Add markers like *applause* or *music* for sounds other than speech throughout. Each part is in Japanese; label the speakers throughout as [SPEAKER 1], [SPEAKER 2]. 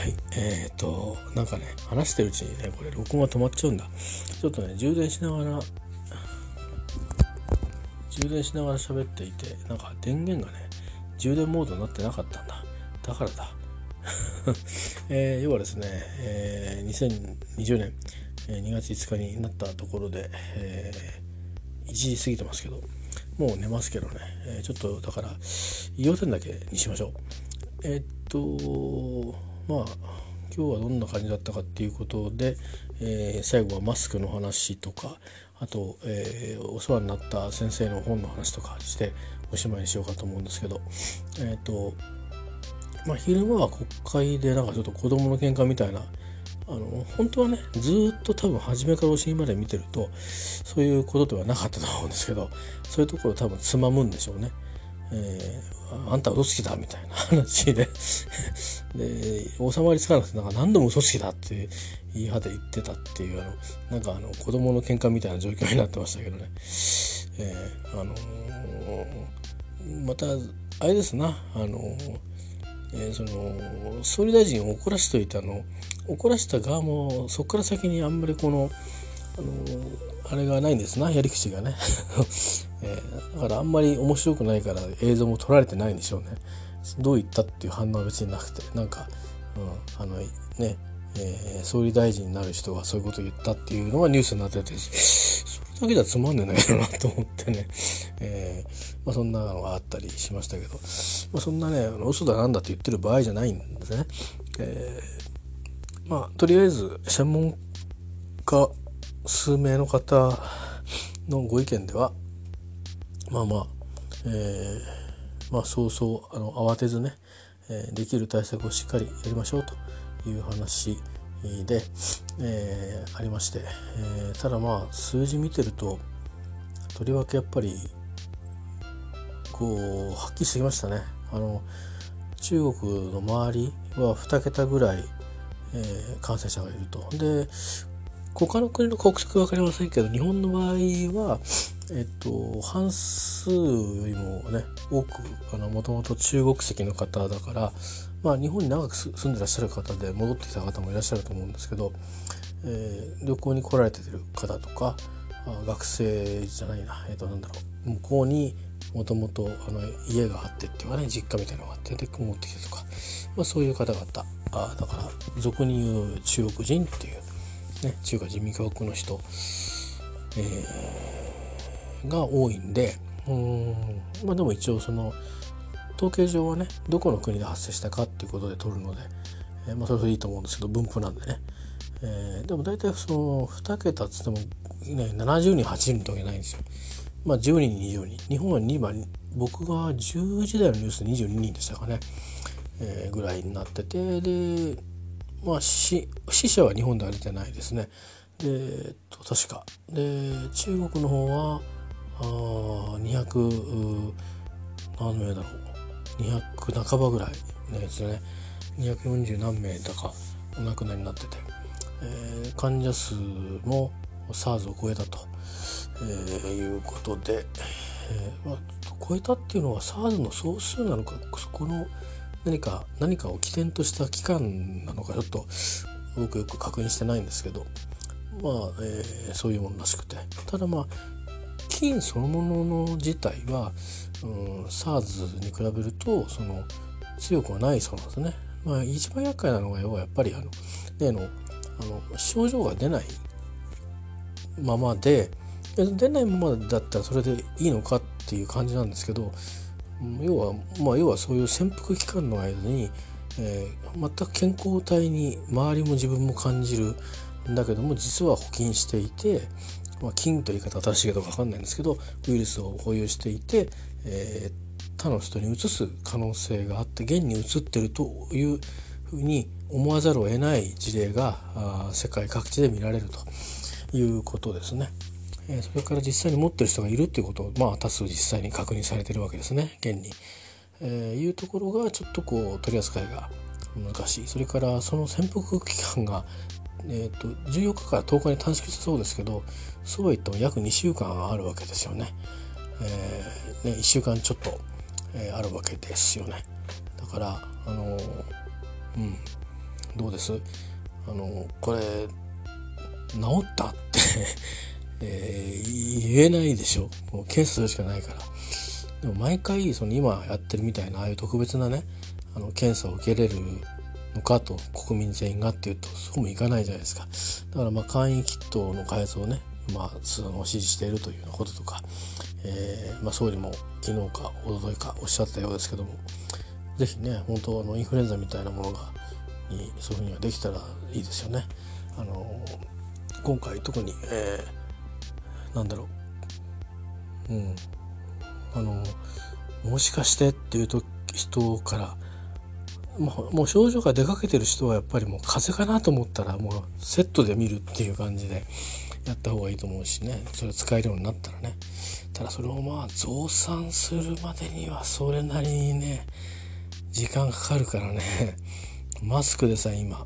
[SPEAKER 1] はい。えー、っとなんかね話してるうちにねこれ録音が止まっちゃうんだ。ちょっとね充電しながら充電しながら喋っていてなんか電源がね充電モードになってなかったんだ。だからだ。*laughs* えー、要はですね、えー、2020年2月5日になったところで、えー、1時過ぎてますけどもう寝ますけどね、えー、ちょっとだから要点だけにしましょう。えー、っとまあ今日はどんな感じだったかっていうことで、えー、最後はマスクの話とかあと、えー、お世話になった先生の本の話とかしておしまいにしようかと思うんですけどえっ、とまあ昼間は国会でなんかちょっと子供の喧嘩みたいなあの本当はねずっと多分初めからお尻まで見てるとそういうことではなかったと思うんですけどそういうところ多分つまむんでしょうね。えー、あんた嘘つきだみたいな話で。*laughs* で収まりつかなくてなんか何度も嘘つきだって言い張って言ってたっていうあのなんかあの子供の喧嘩みたいな状況になってましたけどね、えー、あのー、またあれですな。あのー、えー、その総理大臣を怒らせといてあの怒らせた側もそこから先にあんまりこのあのあれがないんですなやり口がね、*laughs* えー、だからあんまり面白くないから映像も撮られてないんでしょうね。どう言ったっていう反応は別になくてなんか、うん、あのねえー、総理大臣になる人がそういうことを言ったっていうのがニュースになっててそれだけじゃつまんねえないだろうなと思ってね、*laughs* えーまあ、そんなのがあったりしましたけど、まあ、そんなね嘘だなんだって言ってる場合じゃないんですね。えー、まあとりあえず専門家数名の方のご意見ではまあまあ、えー、まあそうそうあの慌てずね、えー、できる対策をしっかりやりましょうという話で、えー、ありまして、えー、ただまあ数字見てるととりわけやっぱりこうはっきりしてきましたね。あの中国の周りは2桁ぐらい、えー、感染者がいると。で他の国の国籍分かりませんけど日本の場合は、えっと、半数よりもね多くもともと中国籍の方だから、まあ、日本に長く住んでらっしゃる方で戻ってきた方もいらっしゃると思うんですけど、えー、旅行に来られてる方とか学生じゃないな、えっと、なんだろう向こうにもともと家があってっていうかね実家みたいなのがあってで持ってきてとか、まあ、そういう方々。あだから俗に言う中国人っていうね、中華人民共和国の人、えー、が多いんでうんまあでも一応その統計上はねどこの国で発生したかっていうことで取るので、えー、まあそれでいいと思うんですけど分布なんでね、えー、でも大体その2桁っつっても、ね、70人80人とわけないんですよ。まあ10人20人。日本は2番僕が10時台のニュースで22人でしたかね、えー、ぐらいになっててでまあ死者は日本では出てないですね。で、えっと、確か。で中国の方はあ200何名だろう。200半ばぐらいのやつね。240何名だかお亡くなりになってて、えー、患者数も SARS を超えたと、えー、いうことで、えーまあ、超えたっていうのは SARS の総数なのかそこの何か何かを起点とした機関なのかちょっと僕よく確認してないんですけどまあ、えー、そういうものらしくてただまあ金そのものの自体は、うん、SARS に比べるとその強くはないそうなんですね。まあ、一番厄介なのが要はやっぱりあの例のあの症状が出ないままで出ないままだったらそれでいいのかっていう感じなんですけど要はまあ要はそういう潜伏期間の間に、えー、全く健康体に周りも自分も感じるんだけども実は保菌していて、まあ、菌という言い方正しいかどうか分かんないんですけどウイルスを保有していて、えー、他の人にうつす可能性があって現にうつってるというふうに思わざるを得ない事例が世界各地で見られるということですね。えそれから実際に持ってる人がいるっていうことを、まあ、多数実際に確認されてるわけですね現に。えー、いうところがちょっとこう取り扱いが難しいそれからその潜伏期間が、えーと、14日から10日に短縮したそうですけどそうは言っても約2週間あるわけですよね。えー、ね1週間ちょっと、えー、あるわけですよね。だからあのうんどうです？あのこれ治ったってえー、言えないでしょ。もう検査するしかないから。でも毎回その今やってるみたいなああいう特別なねあの検査を受けれるのかと国民全員がっていうとそうもいかないじゃないですか。だからまあ簡易キットの開発をねまあ、その指示しているというようなこととか、えーまあ、総理も昨日か一昨日かおっしゃったようですけども是非ね本当あのインフルエンザみたいなものがにそういうふうにはできたらいいですよね。あの今回特に、えー、なんだろう。うん。あのもしかしてっていうと人から。もう症状が出かけてる人はやっぱりもう風邪かなと思ったらもうセットで見るっていう感じでやった方がいいと思うしね。それ使えるようになったらね。ただそれをまあ増産するまでにはそれなりにね時間かかるからね。マスクでさ今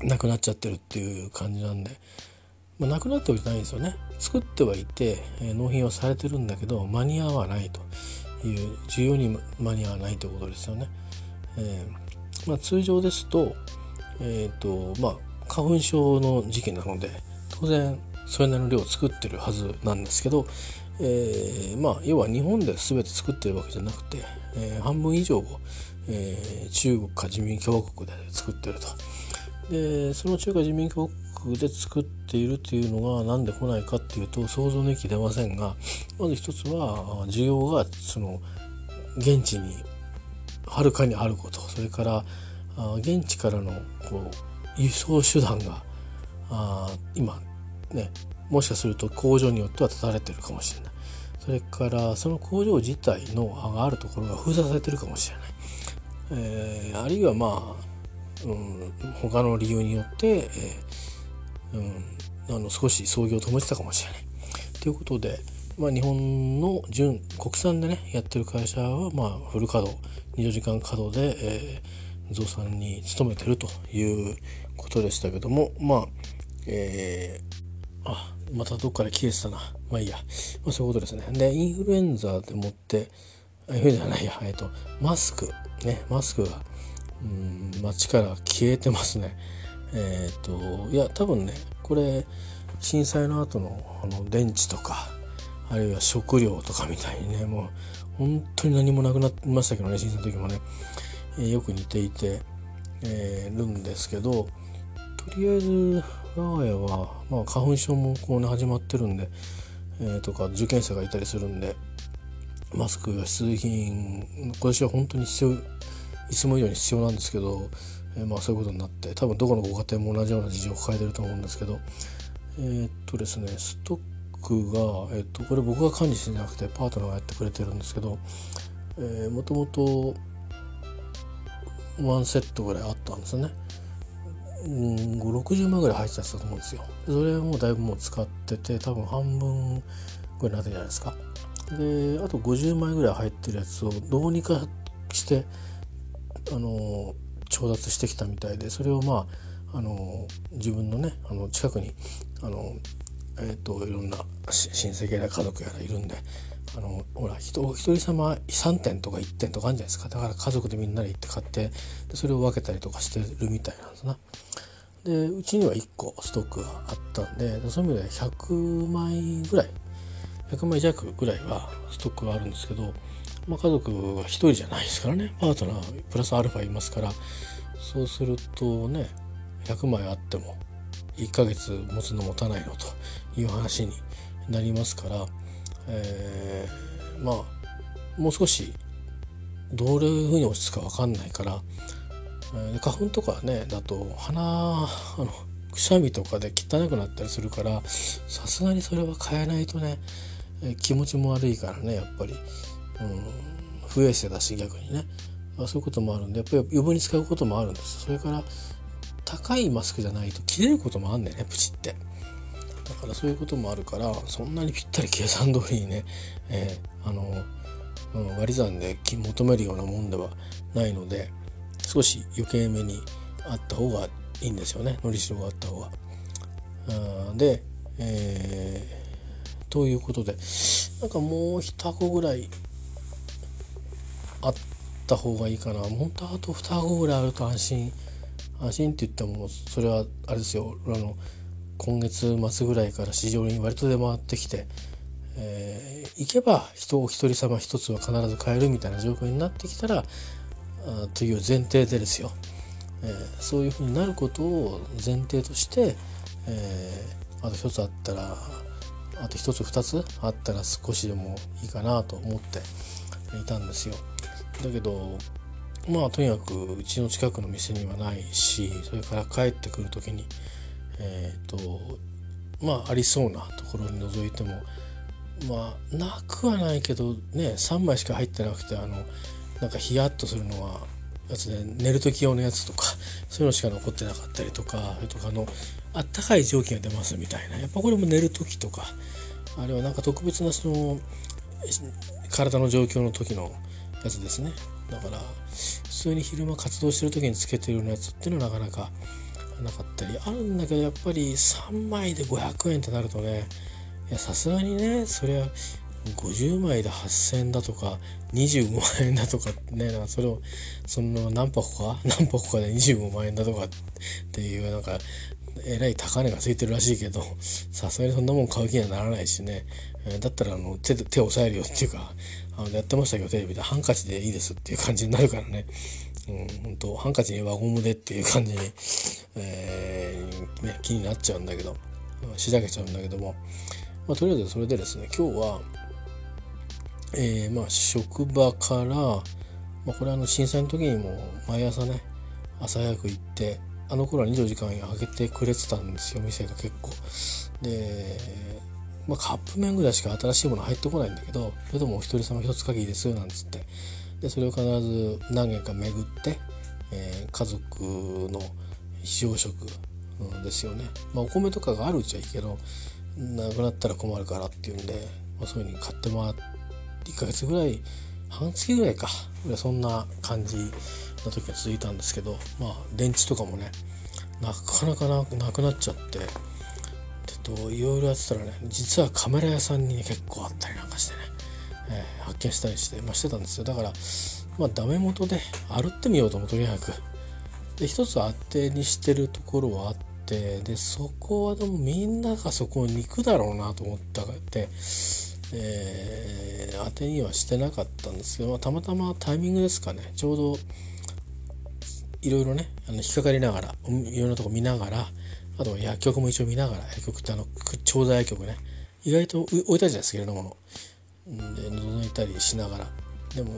[SPEAKER 1] なくなっちゃってるっていう感じなんで、まあ、なくなってはいないんですよね作ってはいて、えー、納品はされてるんだけど間に合わないという需要に間に合わないということですよね。えーまあ、通常ですと,、えーとまあ、花粉症の時期なので当然それなりの量を作ってるはずなんですけど、えー、まあ要は日本で全て作ってるわけじゃなくて、え、半分以上を、え、中国か人民共和国で作ってると。でその中華人民共和で作っているというのが何で来ないかっていうと想像の域出ませんがまず一つは需要がその現地にはるかにあることそれから現地からのこう輸送手段が今ねもしかすると工場によっては立たれてるかもしれない。それからその工場自体のがあるところが封鎖されてるかもしれない、えー、あるいはまあ、うん、他の理由によって、えー、うん、あの少し操業を止めてたかもしれない。ということで、まあ、日本の純国産でねやってる会社はまあフル稼働24時間稼働で、えー、増産に努めてるということでしたけどもまあえー、あまたどっかで消えてたな。まあいいや、まあ、そういうことですね。でインフルエンザでもってあインフルエンザじゃないや。えっとマスクねマスクがうん街から消えてますね。えっ、といや多分ねこれ震災の後のあの電池とかあるいは食料とかみたいにねもう本当に何もなくなってましたけどね震災の時もね、えー、よく似ていて、えー、るんですけどとりあえず我が家は、まあ、花粉症もこうね始まってるんで、えー、とか受験生がいたりするんでマスクが必需品今年は本当に必要いつも以上に必要なんですけど、えー、まあそういうことになって多分どこのご家庭も同じような事情を抱えてると思うんですけどえー、っとですねストックが、えー、っとこれ僕が管理してなくてパートナーがやってくれてるんですけどもともとワンセットぐらいあったんですね。うん560万ぐらい入ってたと思うんですよそれもだいぶもう使ってて多分半分ぐらいになってるじゃないですかであと50万円ぐらい入ってるやつをどうにかしてあの調達してきたみたいでそれをまああの自分のねあの近くにあのえ、ー、といろんな親戚や家族やらいるんであのほら人お一人様3点とか1点とかあるんじゃないですかだから家族でみんなで行って買ってでそれを分けたりとかしてるみたいなんですな。でうちには1個ストックがあったんでそういう意味で100枚ぐらい100枚弱ぐらいはストックがあるんですけど、まあ、家族は1人じゃないですからね。パートナープラスアルファいますから。そうするとね100枚あっても1ヶ月持つの持たないのという話になりますから、えー、まあもう少しどういうふうに落ち着くか分かんないから。で花粉とかねだと鼻あのくしゃみとかで汚くなったりするからさすがにそれは変えないとねえ気持ちも悪いからねやっぱり、うん、不衛生だし逆にね。あそういうこともあるんでやっぱり余分に使うこともあるんです。それから高いマスクじゃないと切れることもあんだよねプチって。だからそういうこともあるからそんなにぴったり計算通りにね、えー、あの、うん、割り算で求めるようなもんではないので少し余計めにあった方がいいんですよね。のりしろがあった方が。で、えー、ということでなんかもう一箱ぐらいあった方がいいかな。本当はあと二箱ぐらいあると安心安心って言ってもそれはあれですよ。あの今月末ぐらいから市場に割と出回ってきて、えー、行けば人お一人様一つは必ず買えるみたいな状況になってきたらあという前提でですよ、えー、そういうふうになることを前提として、えー、あと一つあったらあと一つ二つあったら少しでもいいかなと思っていたんですよ。だけどまあとにかくうちの近くの店にはないしそれから帰ってくる時にえっ、ー、とまあありそうなところに覗いてもまあなくはないけどね3枚しか入ってなくてあのなんかヒヤッとするのはやつで寝る時用のやつとかそういうのしか残ってなかったりとかそれとかあのあったかい蒸気が出ますみたいなやっぱこれも寝る時とかあれはなんか特別なその体の状況の時のやつですね。だから普通に昼間活動してる時につけてるようなやつっていうのはなかなかなかったり。あるんだけどやっぱり3枚で500円ってなるとねいやさすがにねそりゃ50枚で8,000円だとか25万円だとかねなんかそれをその何箱か？*laughs* 何箱かで25万円だとかっていうなんかえらい高値がついてるらしいけどさすがにそんなもん買う気にはならないしね、だったらあの手手を押さえるよっていうかあのやってましたけどテレビで。ハンカチでいいですっていう感じになるからね。うん、本当ハンカチに輪ゴムでっていう感じに、えー、ね、気になっちゃうんだけど。しらけちゃうんだけども、まあ、とりあえずそれでですね今日は、えー、まあ、職場から、まあ、これあの震災の時にも毎朝ね朝早く行ってあの頃は24時間開けてくれてたんですよ店が結構。で、まあ、カップ麺ぐらいしか新しいもの入ってこないんだけどそれでもお一人様一つ限りですなんつって。でそれを必ず何軒か巡って、えー、家族の非常食ですよね、まあ、お米とかがあるうちはいいけどなくなったら困るからっていうんで、まあ、そういうふうに買ってもらって1ヶ月ぐらい半月ぐらいか。そんな感じの時が続いたんですけどまあ電池とかもねなかなかなくなっちゃってっといろいろやってたらね実はカメラ屋さんに、ね、結構あったりなんかしてねえー、発見したりして、まあ、してたんですよ。だからまあダメ元で歩ってみようともとにかく。で一つ当てにしてるところはあってでそこはでもみんながそこに行くだろうなと思ったって、えー、当てにはしてなかったんですけど、まあ、たまたまタイミングですかね。ちょうどいろいろねあの引っかかりながらいろんなとこ見ながらあと薬局も一応見ながら薬局ってあの調剤薬局ね。意外と置いたじゃないですかいろんなもの。で覗いたりしながら。でも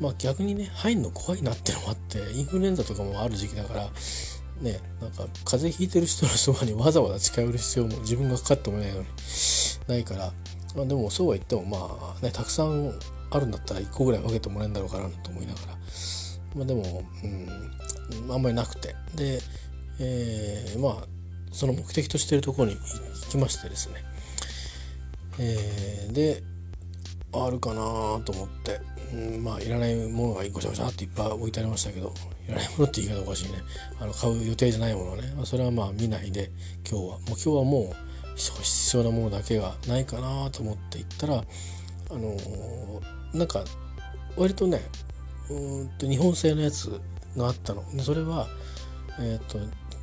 [SPEAKER 1] まあ逆にね入んの怖いなってのもあってインフルエンザとかもある時期だからねなんか風邪ひいてる人のそばに *laughs* わざわざ近寄る必要も自分がかかってもないのにないから、まあ、でもそうは言ってもまあねたくさんあるんだったら1個ぐらい分けてもらえるんだろうかなと思いながら。まあでも、うん、あんまりなくて。で、えー、まあその目的としてるところに行きましてですね、えー、であるかなと思って、うん、まあいらないものがごちゃごちゃっていっぱい置いてありましたけどいらないものって言い方おかしいね。あの買う予定じゃないものね、まあ、それはまあ見ないで今日はもう今日はもう必要なものだけがないかなと思って行ったらあのー、なんか割とねうんと日本製のやつがあったの。でそれはえっ、ー、と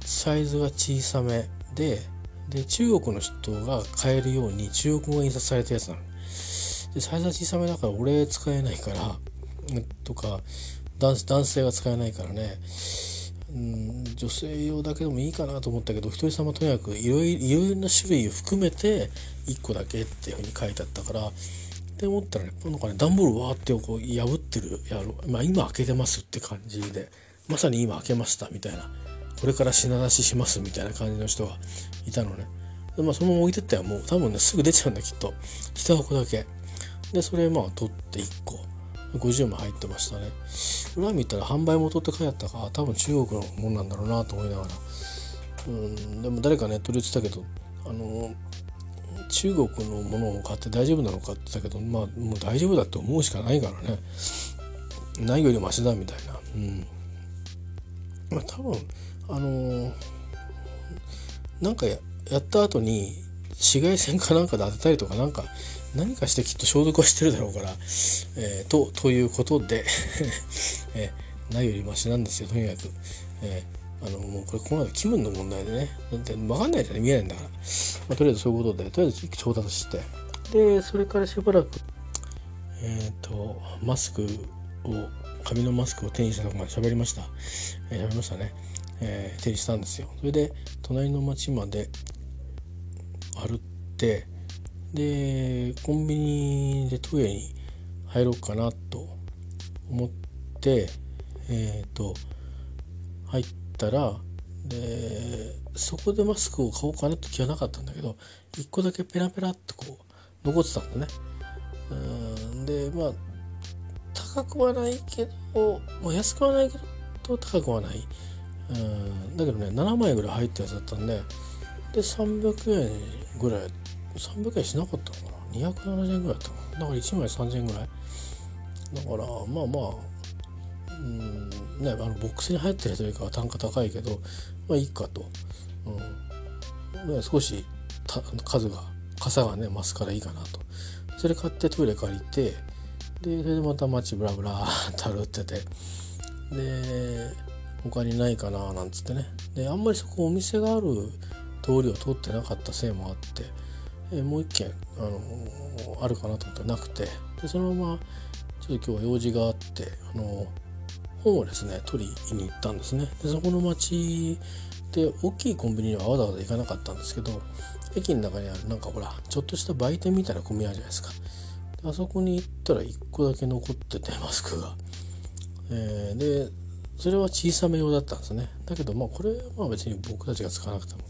[SPEAKER 1] サイズが小さめでで中国の人が買えるように中国語が印刷されたやつなの。でサイズは小さめだから俺使えないからとか男男性が使えないからね。ん女性用だけでもいいかなと思ったけど一人様とにかくいろいろな種類を含めて1個だけっていうふうに書いてあったからって思ったらねなんかね段ボールわーってこう破ってるやろ、まあ、今開けてますって感じで。まさに今開けましたみたいな。これから品出ししますみたいな感じの人がいたのね。でまあそのまま置いてったよもう多分ねすぐ出ちゃうんだきっと。1箱だけ。でそれまあ取って1個。50枚入ってましたね。裏見たら販売元って書いてあったか多分中国のもんなんだろうなと思いながら。うんでも誰かネットで言ってたけどあの中国のものを買って大丈夫なのかって言ったけどまあもう大丈夫だって思うしかないからね。ないよりマシだみたいな。うん。まあ多分あの、なんかやった後に紫外線かなんかで当てたりとかなんか何かしてきっと消毒はしてるだろうから、えー、とということで *laughs* えー、ないよりマシなんですよとにかく、えー、あのもうこれこの後気分の問題でね。だって分かんないじゃ見えないんだから、まあ、とりあえずそういうことでとりあえず調達して。でそれからしばらくえっ、ー、とマスクを紙のマスクを手にしたとこまで喋りました、えー、喋りましたね、えー、手にしたんですよそれで隣の町まで歩ってでコンビニでトイレに入ろうかなと思ってえっ、ー、と入ったらでそこでマスクを買おうかなって気はなかったんだけど1個だけペラペラっとこう残ってたんだね。うんでまあ高くはないけど、ま、安くはないけど高くはない。うん。だけどね7枚ぐらい入ったやつだったんでで300円ぐらい300円しなかったのかな？270円ぐらいだったのだから1枚3000円ぐらい。だからまあまあうんねあのボックスに入ってるというか単価高いけどまあいいかと、うん、少し数が傘がね増すからいいかなと。それ買ってトイレ借りてでそれでまた街ブラブラーって歩ってて。で他にないかななんつってね。であんまりそこお店がある通りを通ってなかったせいもあってえもう一軒あのあるかなと思ったらなくて。でそのままちょっと今日は用事があってあの本をですね取りに行ったんですね。でそこの町で大きいコンビニにはわざわざ行かなかったんですけど駅の中にあるなんかほらちょっとした売店みたいな組合じゃないですか。あそこに行ったら1個だけ残っててマスクが、えー、でそれは小さめ用だったんですね。だけどまあこれは別に僕たちが使わなくても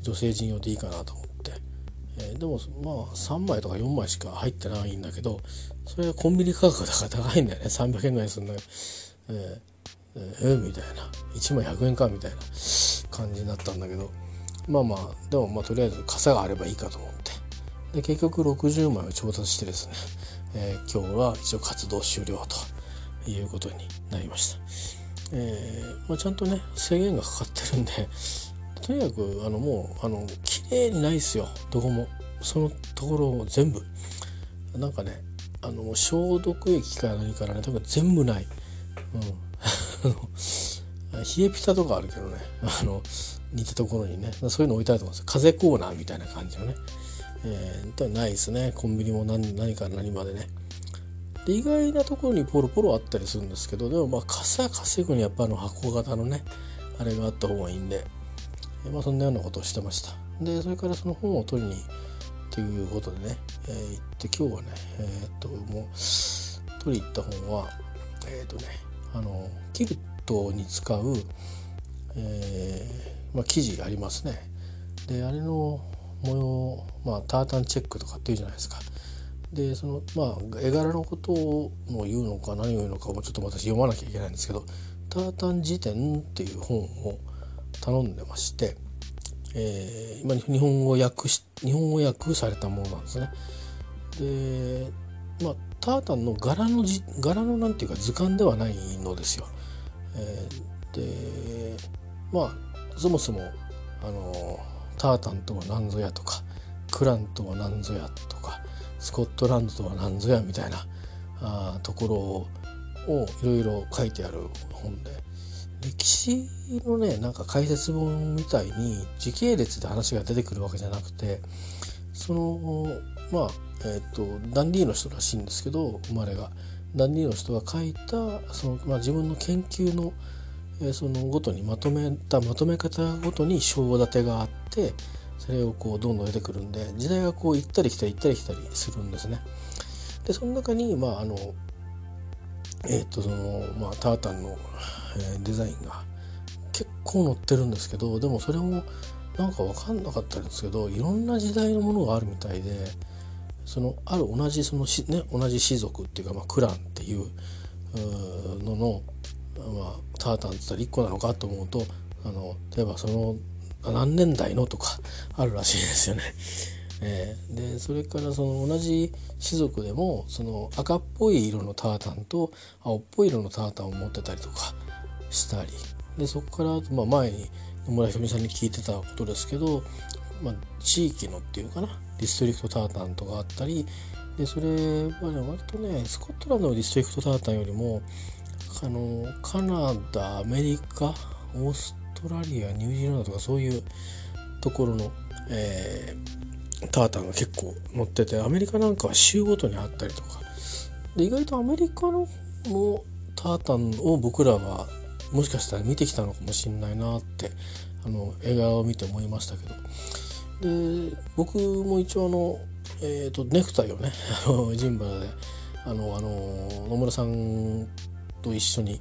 [SPEAKER 1] 女性陣用でいいかなと思って、えー、でもまあ3枚とか4枚しか入ってないんだけどそれはコンビニ価格だから高いんだよね。300円ぐらいするんだけどえー、えー、みたいな。1枚100円かみたいな感じになったんだけど。まあまあでもまあとりあえず傘があればいいかと思って。で結局60枚を調達してですね、えー、今日は一応活動終了ということになりました、えーまあ、ちゃんとね制限がかかってるんでとにかくあのもうあの綺麗にないですよどこも。そのところを全部。なんかねあの消毒液か何からねとかく全部ない。うん、冷えピタとかあるけどねあの似たところにねそういうの置いてあると思うんですよ。風コーナーみたいな感じのね。えー、ないですね。コンビニも何何から何までね。で意外なところにポロポロあったりするんですけどでもまあ傘稼ぐにやっぱあの箱型のねあれがあった方がいいんで、え、まあそんなようなことをしてましたでそれからその本を取りにっていうことでね、えー、行って今日はねえー、っともう取り行った本はえっとねあのキルトに使う、えーまあ、生地ありますね。であれの模様、まあ、タータンチェックとかっていうじゃないですか。でそのまあ絵柄のことを言うのか何を言うのかもちょっと私読まなきゃいけないんですけど「タータン辞典」っていう本を頼んでまして、えー、今日本語訳し日本語訳されたものなんですね。でまあタータンの柄のじ柄のなんていうか図鑑ではないのですよ。えー、でまあそもそもあのタータンとは何ぞやとかクランとは何ぞやとかスコットランドとは何ぞやみたいなあところをいろいろ書いてある本で。歴史のねなんか解説本みたいに時系列で話が出てくるわけじゃなくてそのまあえーと、ダンディーの人らしいんですけど生まれが。ダンディーの人が書いたその、まあ、自分の研究の,、えー、そのごとにまとめたまとめ方ごとに章立てがあってそれをこうどんどん出てくるんで時代がこう行ったり来たり行ったり来たりするんですね。でその中にまああのえっ、ー、とそのまあタータンの、えー、デザインが結構載ってるんですけどでもそれもなんか分かんなかったんですけどいろんな時代のものがあるみたいでそのある同じそのし、ね、同じ氏族っていうか、まあ、クランっていうのの、まあ、タータンって言ったら1個なのかと思うとあの例えばその何年代のとかあるらしいですよね。*laughs* えー、でそれからその同じ種族でもその赤っぽい色のタータンと青っぽい色のタータンを持ってたりとかしたり。でそこから、まあ、前に野村ひとみさんに聞いてたことですけどまあ、地域のっていうかなディストリクトタータンとかあったり。でそれはね割とねスコットランドのディストリクトタータンよりもあのカナダアメリカオーストトラリアニュージーランドとかそういうところの、えー、タータンが結構載っててアメリカなんかは州ごとにあったりとか。で意外とアメリカののタータンを僕らはもしかしたら見てきたのかもしれないなってあの映画を見て思いましたけど。で僕も一応あの、えーと、ネクタイをね *laughs* ジンバラであのあの野村さんと一緒に、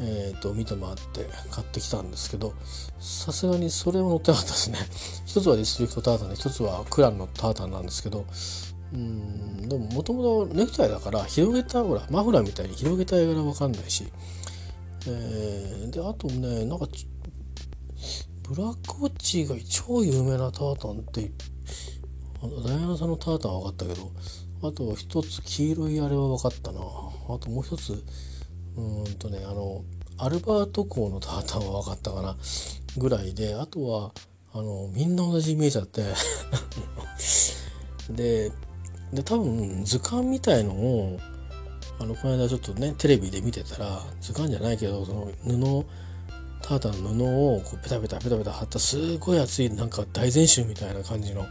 [SPEAKER 1] えーと、見て回って買ってきたんですけどさすがにそれは乗ってなかったですね。*laughs* 一つはディストリクトタータンで一つはクランのタータンなんですけどうんでももともとネクタイだから広げたほらマフラーみたいに広げた絵柄わかんないし、えー、であとねなんかブラックウォッチが超有名なタータンってダイアナさんのタータンは分かったけどあと一つ黄色いあれは分かったな。あともう一つうんとねあのアルバート港のタータンは分かったかなぐらいであとはあのみんな同じ見えちゃって *laughs* でで多分図鑑みたいのをあのこの間ちょっとねテレビで見てたら図鑑じゃないけどその布タータンの布をこうペタペタペタペタ貼ったすごい厚いなんか大全集みたいな感じの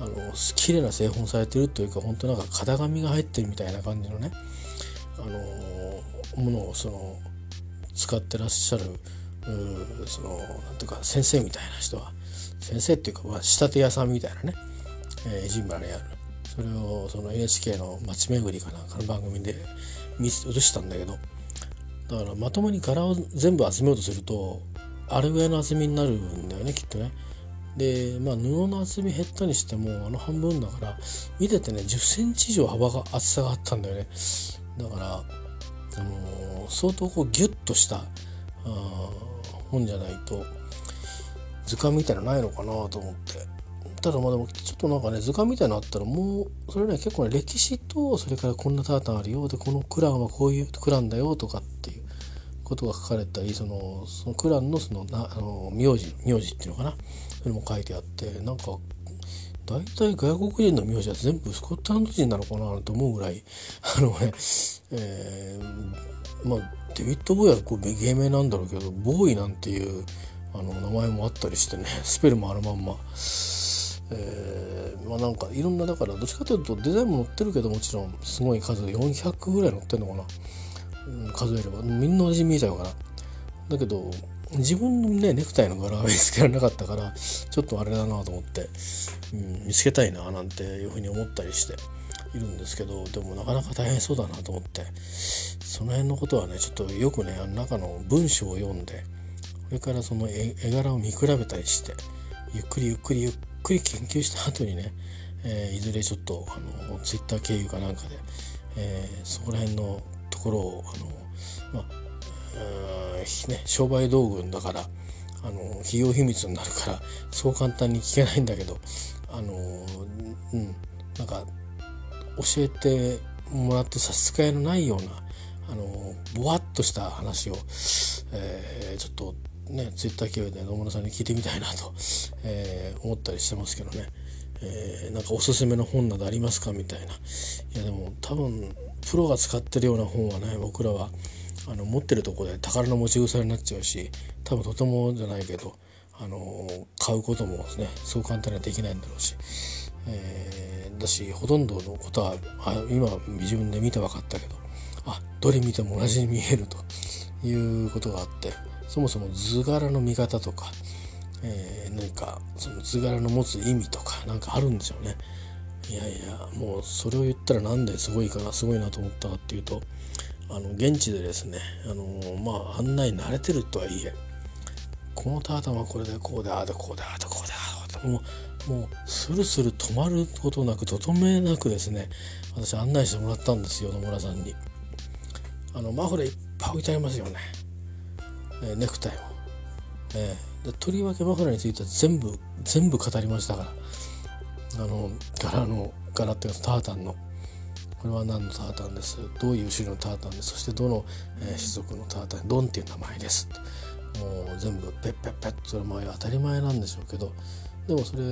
[SPEAKER 1] あの綺麗な製本されてるというか本当なんか型紙が入ってるみたいな感じのねあのものをその使ってらっしゃるそのなんていうか先生みたいな人は先生っていうか、まあ、仕立て屋さんみたいなね、えー、ジンバラにあるそれをその NHK の街巡りかなんかの番組で見映したんだけどだからまともに柄を全部集めようとするとあれぐらいの厚みになるんだよねきっとね。でまあ布の厚み減ったにしてもあの半分だから見ててね1 0センチ以上幅が厚さがあったんだよね。だから、あの、相当こうギュッとしたあ本じゃないと図鑑みたいなのないのかなと思って。ただまあでもちょっとなんかね図鑑みたいなのあったらもうそれね結構ね歴史とそれからこんなタータンあるよでこのクランはこういうクランだよとかっていうことが書かれたりそのそのクランのそのなあの名字名字っていうのかな？それも書いてあってなんか大体外国人の名字は全部スコットランド人なのかなと思うぐらい *laughs* あのね、えー、まあデビッド・ボーイはこう芸名なんだろうけどボーイなんていうあの名前もあったりしてね *laughs* スペルもあるまんま。えー、まあなんかいろんなだからどっちかというとデザインも載ってるけどもちろんすごい数400ぐらい載ってるのかな、うん、数えれば。みんな同じ見えちゃうから。だけど自分のねネクタイの柄は見つけられなかったからちょっとあれだなと思って、うん、見つけたいななんていうふうに思ったりしているんですけどでもなかなか大変そうだなと思ってその辺のことはねちょっとよくねあの中の文章を読んでこれからその絵柄を見比べたりしてゆっくりゆっくりゆっくり研究した後にね、えー、いずれちょっとあのツイッター経由かなんかで、えー、そこら辺のところをあの、まあね、商売道具だからあの企業秘密になるからそう簡単に聞けないんだけどあの、うん、なんか教えてもらって差し支えのないようなあのぼわっとした話を、えー、ちょっとねツイッター経由で野村さんに聞いてみたいなと、えー、思ったりしてますけどね、えー、なんかおすすめの本などありますか？みたいな。いやでも多分プロが使ってるような本はね僕らはあの持ってるとこで宝の持ち腐れになっちゃうし多分とてもじゃないけどあの買うこともねそう簡単にはできないんだろうし、えー、だしほとんどのことはあ今自分で見て分かったけどあどれ見ても同じに見えるということがあってそもそも図柄の見方とか、えー、何かその図柄の持つ意味とか何かあるんですよね。いやいやもうそれを言ったらなんですごいかなすごいなと思ったかっていうとあの現地でですねあのまあ案内慣れてるとはいえこのタータンはこれでこうでああでこうでああでこうでああでもうもうスルスル止まることなくとどめなくですね私案内してもらったんですよ野村さんに。あのマフラーいっぱい置いてありますよね。えー、ネクタイも、えー、でとりわけマフラーについては全部全部語りましたから。あの柄の柄っていうかタータンの。これは何のタータンです？どういう種類のタータンです？そしてどの、えー、種族のタータン？ドンっていう名前です。もう全部ペッペッペッとそれ前当たり前なんでしょうけど。でもそれ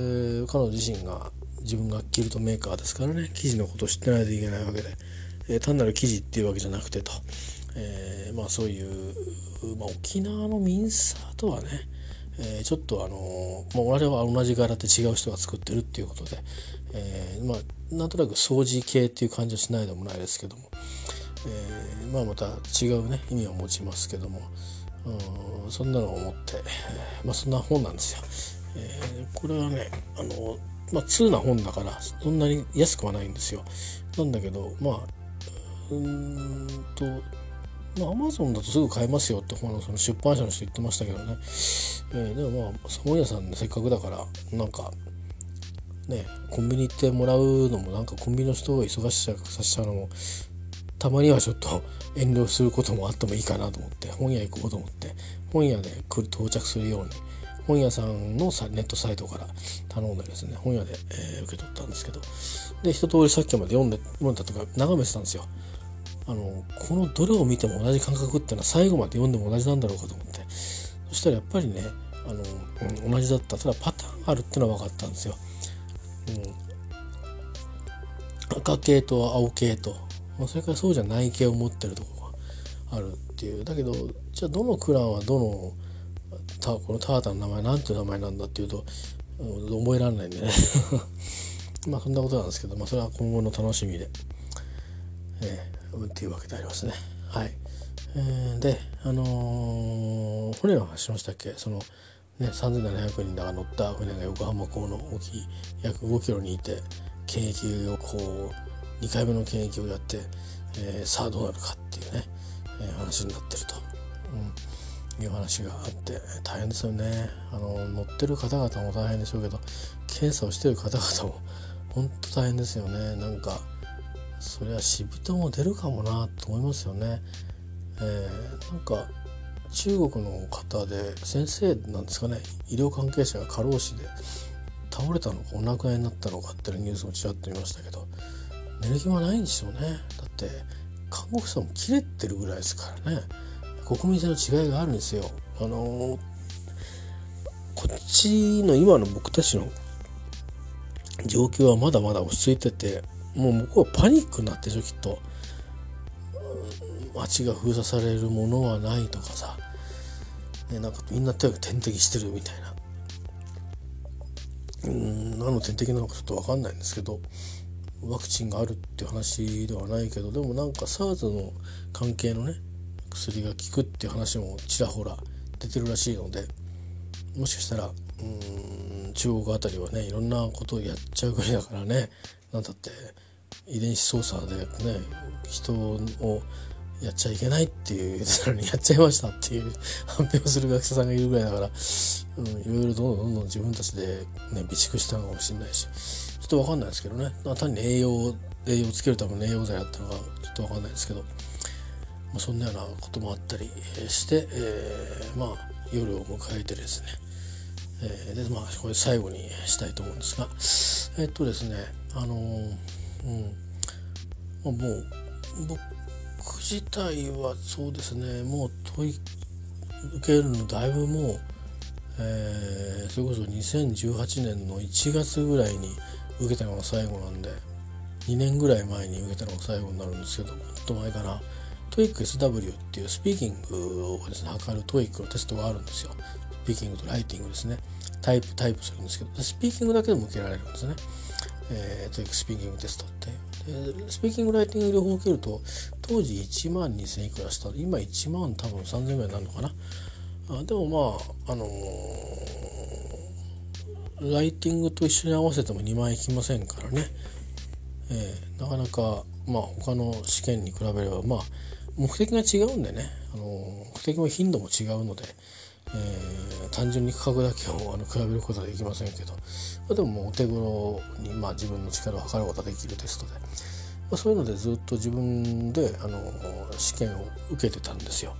[SPEAKER 1] 彼女自身が自分がキルトメーカーですからね。生地のことを知ってないといけないわけで、えー、単なる生地っていうわけじゃなくてと、えー、まあそういう、まあ、沖縄のミンサーとはねえー、ちょっとあのー、まあ、我々は同じ柄で違う人が作ってるっていうことで、えー、まあなんとなく掃除系っていう感じはしないでもないですけども、えー、まあまた違うね意味を持ちますけども、うん、そんなのを思って、まあそんな本なんですよ。えー、これはねあのまあ通な本だからそんなに安くはないんですよ。なんだけどまあうんとまあ、アマゾンだとすぐ買えますよってその出版社の人言ってましたけどね、えー、でもまあ本屋さんでせっかくだからなんかねコンビニ行ってもらうのもなんかコンビニの人を忙しさせちゃうのもたまにはちょっと *laughs* 遠慮することもあってもいいかなと思って本屋行こうと思って本屋で来る到着するように本屋さんのネットサイトから頼んでですね本屋で、えー、受け取ったんですけどで一通りさっきまで読んで読んだとか眺めてたんですよ。あのこのどれを見ても同じ感覚っていうのは最後まで読んでも同じなんだろうかと思ってそしたらやっぱりねあの、うん、同じだったただパターンあるっていうのは分かったんですよ。うん、赤系と青系と。それからそうじゃない系を持ってるとこがあるっていう。だけどじゃあどのクランはどのたこのタータの名前なんていう名前なんだっていうと、うん、覚えられないんでね。*laughs* まあそんなことなんですけど、まあ、それは今後の楽しみで、えー、っていうわけでありますね。はい、えー、であのー、船の話しましたっけ？そのね3700人が乗った船が横浜港の沖約5キロにいて検疫をこう2回目の検疫をやって、えー、さあどうなるかっていうね、えー、話になってると。うん。いう話があって大変ですよね。あの乗ってる方々も大変でしょうけど検査をしてる方々も本当大変ですよね。なんかそれは死人も出るかもなと思いますよね、えー、なんか中国の方で先生なんですかね医療関係者が過労死で倒れたのかお亡くなりになったのかっていうニュースもちらっと見ましたけど寝る暇ないんですよねだって看護師さんも切れてるぐらいですからね国民性の違いがあるんですよ。あのー、こっちの今の僕たちの状況はまだまだ落ち着いててもう向こうはパニックになってるでしょきっと。街が封鎖されるものはないとかさ、ね、なんかみんな手が点滴してるみたいな。うん何の点滴なのかちょっと分かんないんですけどワクチンがあるっていう話ではないけどでもなんか SARS の関係のね薬が効くっていう話もちらほら出てるらしいのでもしかしたらうん中国あたりはねいろんなことをやっちゃう国だからねなんだって遺伝子操作でね人をやっちゃいけないっていうのに *laughs* やっちゃいましたっていう *laughs* 発表する学者さんがいるぐらいだから、うん、いろいろどんどんどんどん自分たちで、ね、備蓄したのかもしれないしちょっと分かんないですけどね。単に栄養栄養をつけるための栄養剤だったのかちょっと分かんないですけどまあ、そんなようなこともあったりして、えー、まあ夜を迎えてですね、えー、でまあこれ最後にしたいと思うんですがえっとですねあのうんまあ、もう僕僕自体はそうですねもう問い受けるのだいぶもう、えー、それこそ2018年の1月ぐらいに受けたのが最後なんで2年ぐらい前に受けたのが最後になるんですけどもっと前かな TOEIC-SW っていうスピーキングをですね測る TOEIC のテストがあるんですよ。スピーキングとライティングですね。タイプ、タイプするんですけど、スピーキングだけでも受けられるんですね。えー、TOEIC スピーキングテストって。スピーキング、ライティング両方受けると、当時1万2000いくらした？今1万多分3000ぐらいになるのかな？あでもまあ、あのー、ライティングと一緒に合わせても2万いきませんからね。えー、なかなか、まあ他の試験に比べれば、まあ、目的が違うんでねあの目的も頻度も違うので、えー、単純に価格だけをあの比べることはできませんけど、まあ、でももうお手頃に、まあ、自分の力を測ることができるテストで、まあ、そういうのでずっと自分であの試験を受けてたんですよ。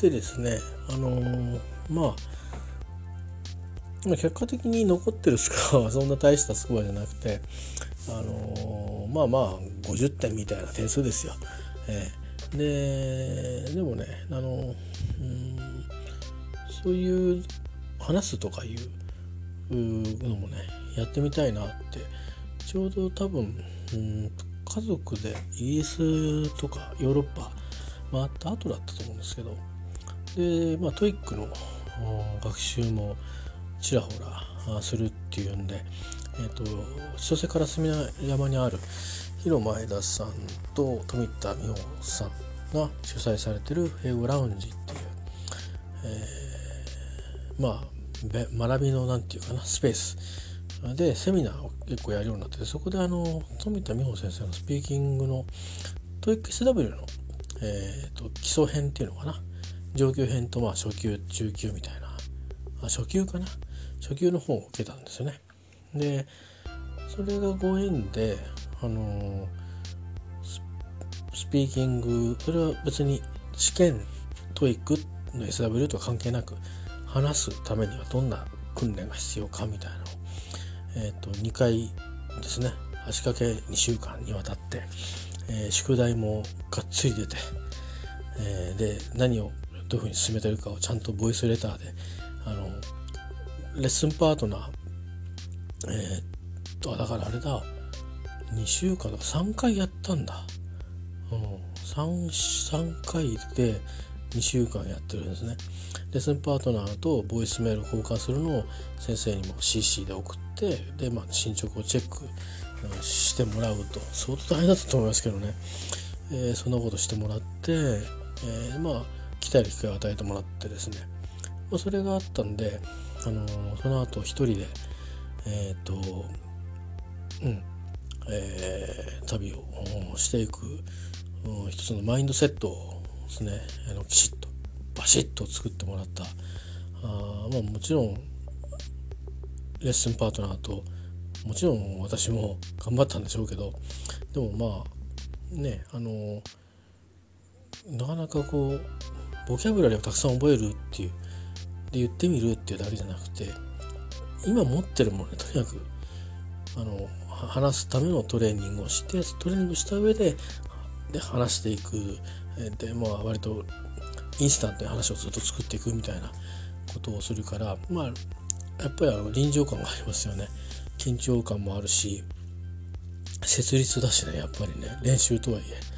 [SPEAKER 1] でですねあのまあ結果的に残ってるスコアはそんな大したスコアじゃなくてあのまあまあ50点みたいな点数ですよ。えー、ででもねあのうんそういう話すとかいうのもねやってみたいなってちょうど多分うん家族でイギリスとかヨーロッパ回った後だったと思うんですけどでまあ TOEIC の学習もちらほらするっていうんで、えーと、千歳烏山にある広前田さんと富田美穂さんが主催されてる英語ラウンジっていう、えー、まあ学びのなんていうかなスペース。でセミナーを結構やるようになってそこであの富田美穂先生のスピーキングの TOEICSW の、えーと、基礎編っていうのかな。上級編とまあ初級中級みたいな。あ初級かな。初級の方を受けたんですよね。でそれがご縁であのスピーキングそれは別に試験トイックの SW とは関係なく話すためにはどんな訓練が必要かみたいなのを、えーと、2回ですね足掛け2週間にわたって、えー、宿題もがっつり出て、えー、で何をどういうふうに進めてるかをちゃんとボイスレターであのレッスンパートナーえー、っとだからあれだ2週間とか3回やったんだ、3, 3回で2週間やってるんですね。レッスンパートナーとボイスメール交換するのを先生にも CC で送ってで、まあ、進捗をチェックしてもらうと。相当大変だったと思いますけどね、えー、そんなことしてもらって、えー、まあ来たり機会を与えてもらってですね、まあ、それがあったんで、あのー、その後一人でえっ、とうんえ、旅をしていく、うん、一つのマインドセットですねあのきちっとバシッと作ってもらった。あ、まあ、もちろんレッスンパートナーともちろん私も頑張ったんでしょうけどでもまあねあのなかなかこうボキャブラリーをたくさん覚えるっていうで言ってみるっていうだけじゃなくて今持ってるものでとにかくあの話すためのトレーニングをしてトレーニングした上でで話していくでまあ割とインスタントに話をずっと作っていくみたいなことをするからまあやっぱりあの臨場感がありますよね。緊張感もあるし設立だしねやっぱりね。練習とはいえ。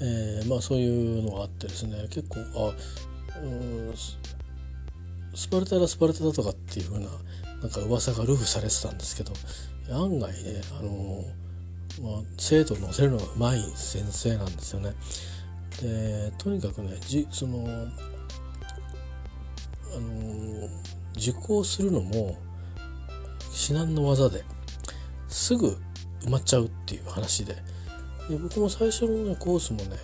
[SPEAKER 1] えー、まあそういうのがあってですね。結構あうスパルタだスパルタだとかっていう風ななんか噂がルフされてたんですけど案外ねあの、まあ、生徒を乗せるのがうまい先生なんですよね。でとにかくねじそのあの受講するのも至難の技ですぐ埋まっちゃうっていう話でで僕も最初のねコースもね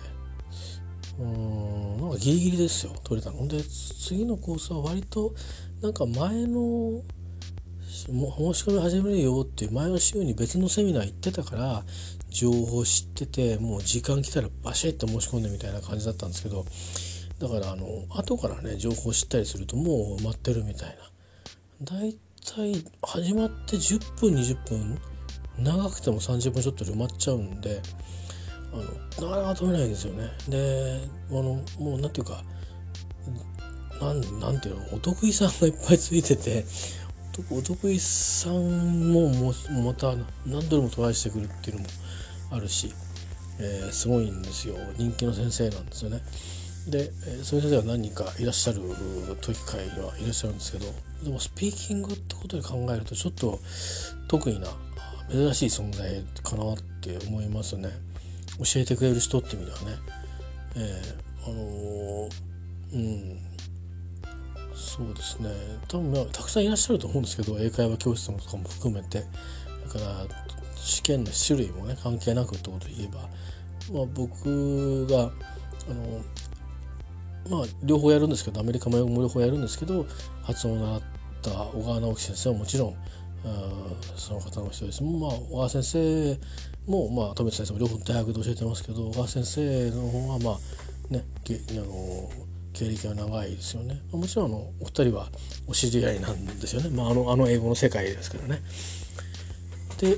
[SPEAKER 1] うんなんかギリギリですよ取れたので次のコースは割となんか前のもう申し込み始めるよっていう前の週に別のセミナー行ってたから情報知っててもう時間来たらバシッと申し込んでみたいな感じだったんですけどだからあの後からね情報知ったりするともう埋まってるみたいな。だいたい始まって10分20分長くても30分ちょっとで埋まっちゃうんであのなかなか止めないんですよね。であのもう何ていうかなんなんていうのお得意さんがいっぱいついててお得意さんももまた何度でもトライしてくるっていうのもあるし、えー、すごいんですよ人気の先生なんですよね。で、え、そういう先生は何人かいらっしゃる時会にはいらっしゃるんですけどでもスピーキングってことで考えるとちょっと得意な珍しい存在かなって思いますね。教えてくれる人って意味ではね。えー、あのー、うんそうですね。多分、まあ、たくさんいらっしゃると思うんですけど英会話教室とかも含めて。だから試験の種類もね関係なくってことで言えば、まあ、僕があのまあ両方やるんですけどアメリカも両方やるんですけど発音を習った小川直樹先生はもちろんその方の人です。まあ小川先生もまあ富田先生も両方大学で教えてますけど小川先生の方はまあねあの経歴が長いですよね。もちろんあのお二人はお知り合いなんですよね、まあ、あのあの英語の世界ですけどね。で、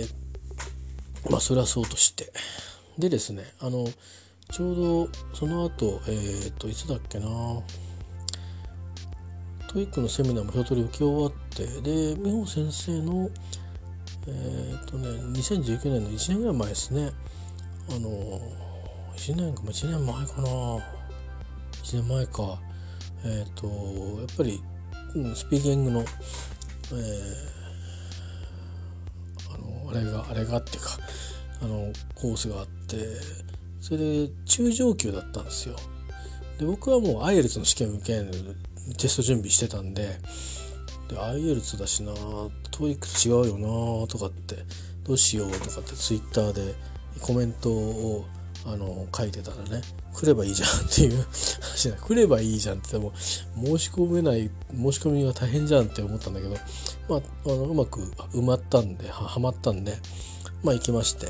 [SPEAKER 1] えー、まあそれはそうとして。でですねあのちょうどその後えっ、といつだっけな。 TOEIC のセミナーも一通り受け終わってで美穂先生のえっ、とね2019年の1年ぐらい前ですね。あの1年か1年前かな。1年前かえっ、とやっぱり、スピーキングの、えー、あのあれがあれがってかあのコースがあってそれで中上級だったんですよ。で僕はもう IELTS の試験受けるテスト準備してたんでで IELTS だしな TOEIC 違うよなとかってどうしようとかってツイッターでコメントをあの書いてたらね来ればいいじゃんっていう話だ *laughs* 来ればいいじゃんってでも申し込めない申し込みが大変じゃんって思ったんだけど、まあ、あのうまく埋まったんではまったんでまあ行きまして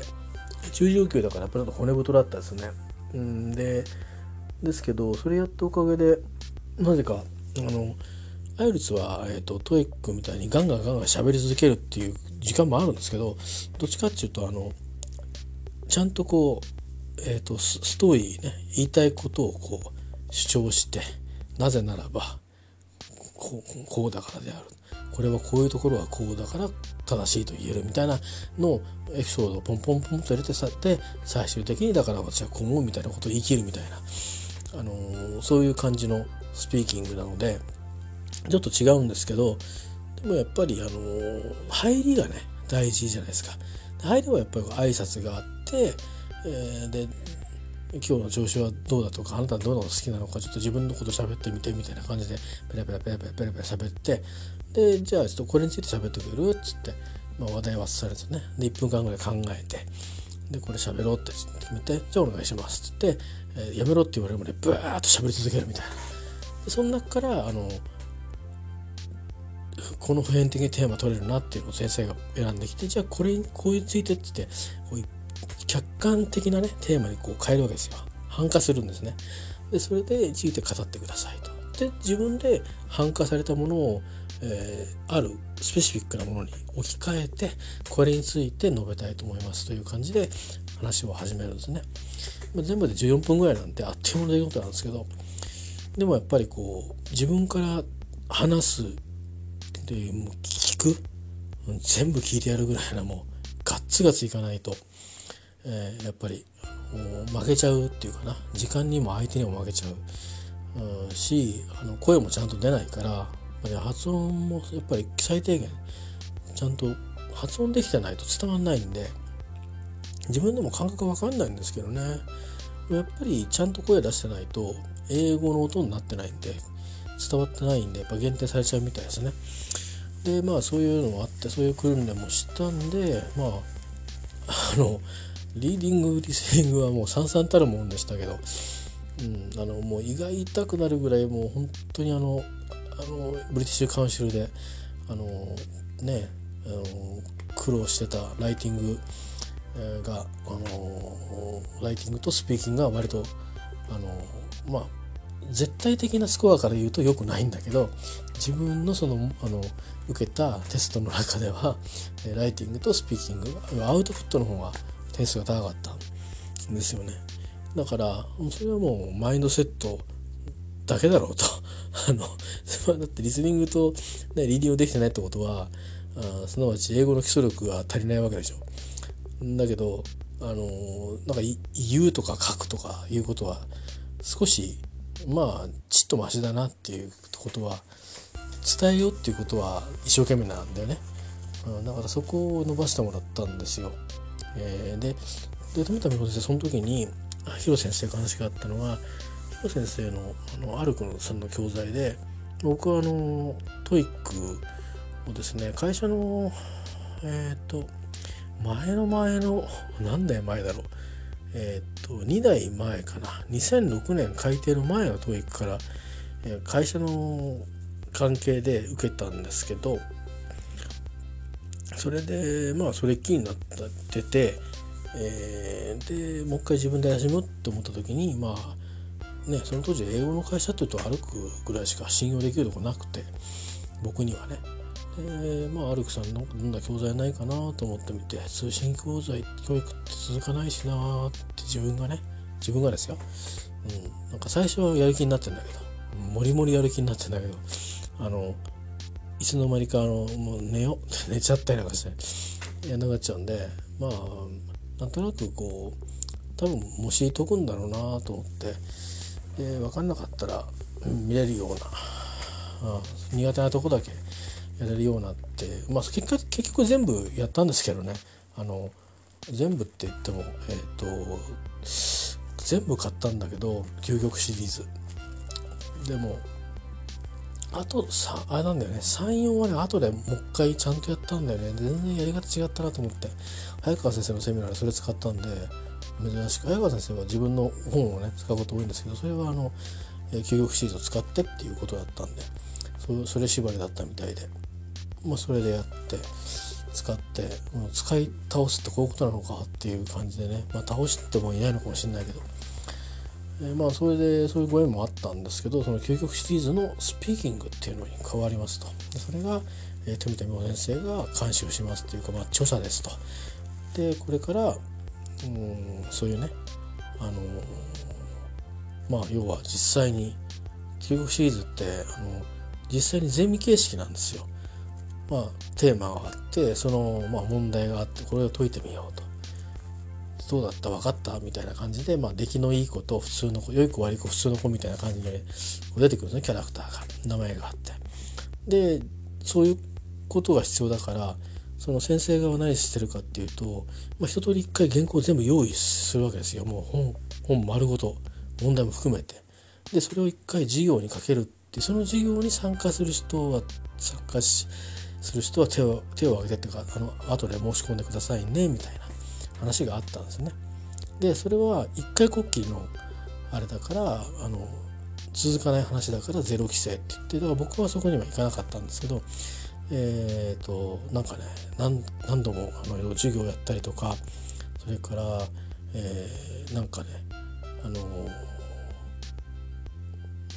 [SPEAKER 1] 中上級だからやっぱり骨太だったですね。うんでですけどそれやったおかげでなぜかあの IELTS は、えーと、 TOEIC みたいにガンガンガンガン喋り続けるっていう時間もあるんですけどどっちかっていうとあのちゃんとこう、えーと、ストーリーね言いたいことをこう主張してなぜならばこうこうだからであるこれはこういうところはこうだから正しいと言えるみたいなのをエピソードをポンポンポンと入れてさって最終的にだから私はこう思うみたいなことを言い切るみたいな、あのー、そういう感じのスピーキングなのでちょっと違うんですけどでもやっぱり、あのー、入りがね大事じゃないですか。入りはやっぱり挨拶があって、えー、で今日の調子はどうだとかあなたはどうの好きなのかちょっと自分のこと喋ってみてみたいな感じでペラペラペラペラペラペラ喋ってでじゃあちょっとこれについて喋ってくれるっつって、まあ、話題はされてねで1分間ぐらい考えてでこれ喋ろうって決めてじゃあお願いしますっつって、えー、やめろって言われるまでブワーッと喋り続けるみたいな。でその中からあのこの普遍的にテーマ取れるなっていうのを先生が選んできてじゃあこれにこういうついてって言ってこう客観的なねテーマにこう変えるわけですよ。反化するんですね。でそれでついて語ってくださいと。で自分で反化されたものを、えー、あるスペシフィックなものに置き換えてこれについて述べたいと思いますという感じで話を始めるんですね。まあ全部で14分ぐらいなんであっという間の出来事なんですけどでもやっぱりこう自分から話すでもう聞く。全部聞いてやるぐらいなもうガッツガツいかないと。えー、やっぱり負けちゃうっていうかな。時間にも相手にも負けちゃう、うん、しあの声もちゃんと出ないから発音もやっぱり最低限ちゃんと発音できてないと伝わんないんで自分でも感覚わかんないんですけどね。やっぱりちゃんと声出してないと英語の音になってないんで伝わってないんでやっぱ限定されちゃうみたいですね。でまあそういうのもあってそういう訓練もしたんでまああのリーディングリスニングはもうさんさんたるもんでしたけど、うん、あのもう胃が痛くなるぐらいもう本当にあのあのブリティッシュカウンシルであのねあの苦労してたライティングがあのライティングとスピーキングが割とあのまあ絶対的なスコアから言うと良くないんだけど自分のそのあの受けたテストの中ではライティングとスピーキングアウトプットの方が点数が高かったんですよね。だからそれはもうマインドセットだけだろうと。*laughs* あの *laughs* だってリスニングと、ね、リーディングできてないってことはあすなわち英語の基礎力が足りないわけでしょ。だけどあのなんか言うとか書くとかいうことは少しまあちっとマシだなっていうことは伝えようっていうことは一生懸命なんだよね、うん、だからそこを伸ばしてもらったんですよ。えー、でで富田美穂先生その時に広先生が話があったのは広先生のあのアルクさんの教材で僕はあの TOEIC をですね会社のえっ、ー、と前の前の何年前だろうえっ、ー、と2代前かな2006年改定の前の TOEIC から、えー、会社の関係で受けたんですけどそれでまあそれっきりになってて、えー、でもう一回自分で休もうって思った時にまあねその当時英語の会社っていうと歩くぐらいしか信用できるとこなくて僕にはね。でまあアルクさんのどんな教材ないかなと思ってみて通信教材教育って続かないしなって自分がね自分がですよ、うん、なんか最初はやる気になってんだけどもりもりやる気になってんだけどあのつの間にかあのもう寝よ *laughs* 寝ちゃったりなんかしてやんなくなっちゃうんでまあなんとなくこう多分模試解くんだろうなと思ってで分かんなかったら見れるようなあ苦手なとこだけやれるようなってまあ結果結局全部やったんですけどね。あの全部って言ってもえっ、ー、と全部買ったんだけど究極シリーズ。でもあとさあれなんだよね。34はね後でもう一回ちゃんとやったんだよね。全然やり方違ったなと思って。早川先生のセミナーでそれ使ったんで珍しく。早川先生は自分の本をね使うこと多いんですけどそれはあの究極シリーズを使ってっていうことだったんでそそれ縛りだったみたいで。まあそれでやって使ってもう使い倒すってこういうことなのかっていう感じでね、まあ、倒してもいないのかもしれないけど。えー、まあそれでそういうご縁もあったんですけどその究極シリーズのスピーキングっていうのに変わりますとそれが、えー、富田美穂先生が監修しますっていうか、まあ、著者ですとでこれからうんそういうねあの、まあ要は実際に究極シリーズってあの実際にゼミ形式なんですよ。まあテーマがあってその、まあ、問題があってこれを解いてみようと。どうだった分かったみたいな感じで、まあ、出来のいい子と普通の子良い子悪い子普通の子みたいな感じで出てくるんですねキャラクターが名前があって。でそういうことが必要だからその先生側何してるかっていうと、まあ、一通り一回原稿全部用意するわけですよもう本本丸ごと問題も含めて。でそれを一回授業にかけるってその授業に参加する人は参加しする人は手を手を挙げてっていうかあの後で申し込んでくださいねみたいな話があったんですね。でそれは一回こっきりのあれだからあの続かない話だからゼロ規制って言ってだから僕はそこには行かなかったんですけどえっ、ー、となんかね何何度もあの授業やったりとかそれから、えー、なんかねあの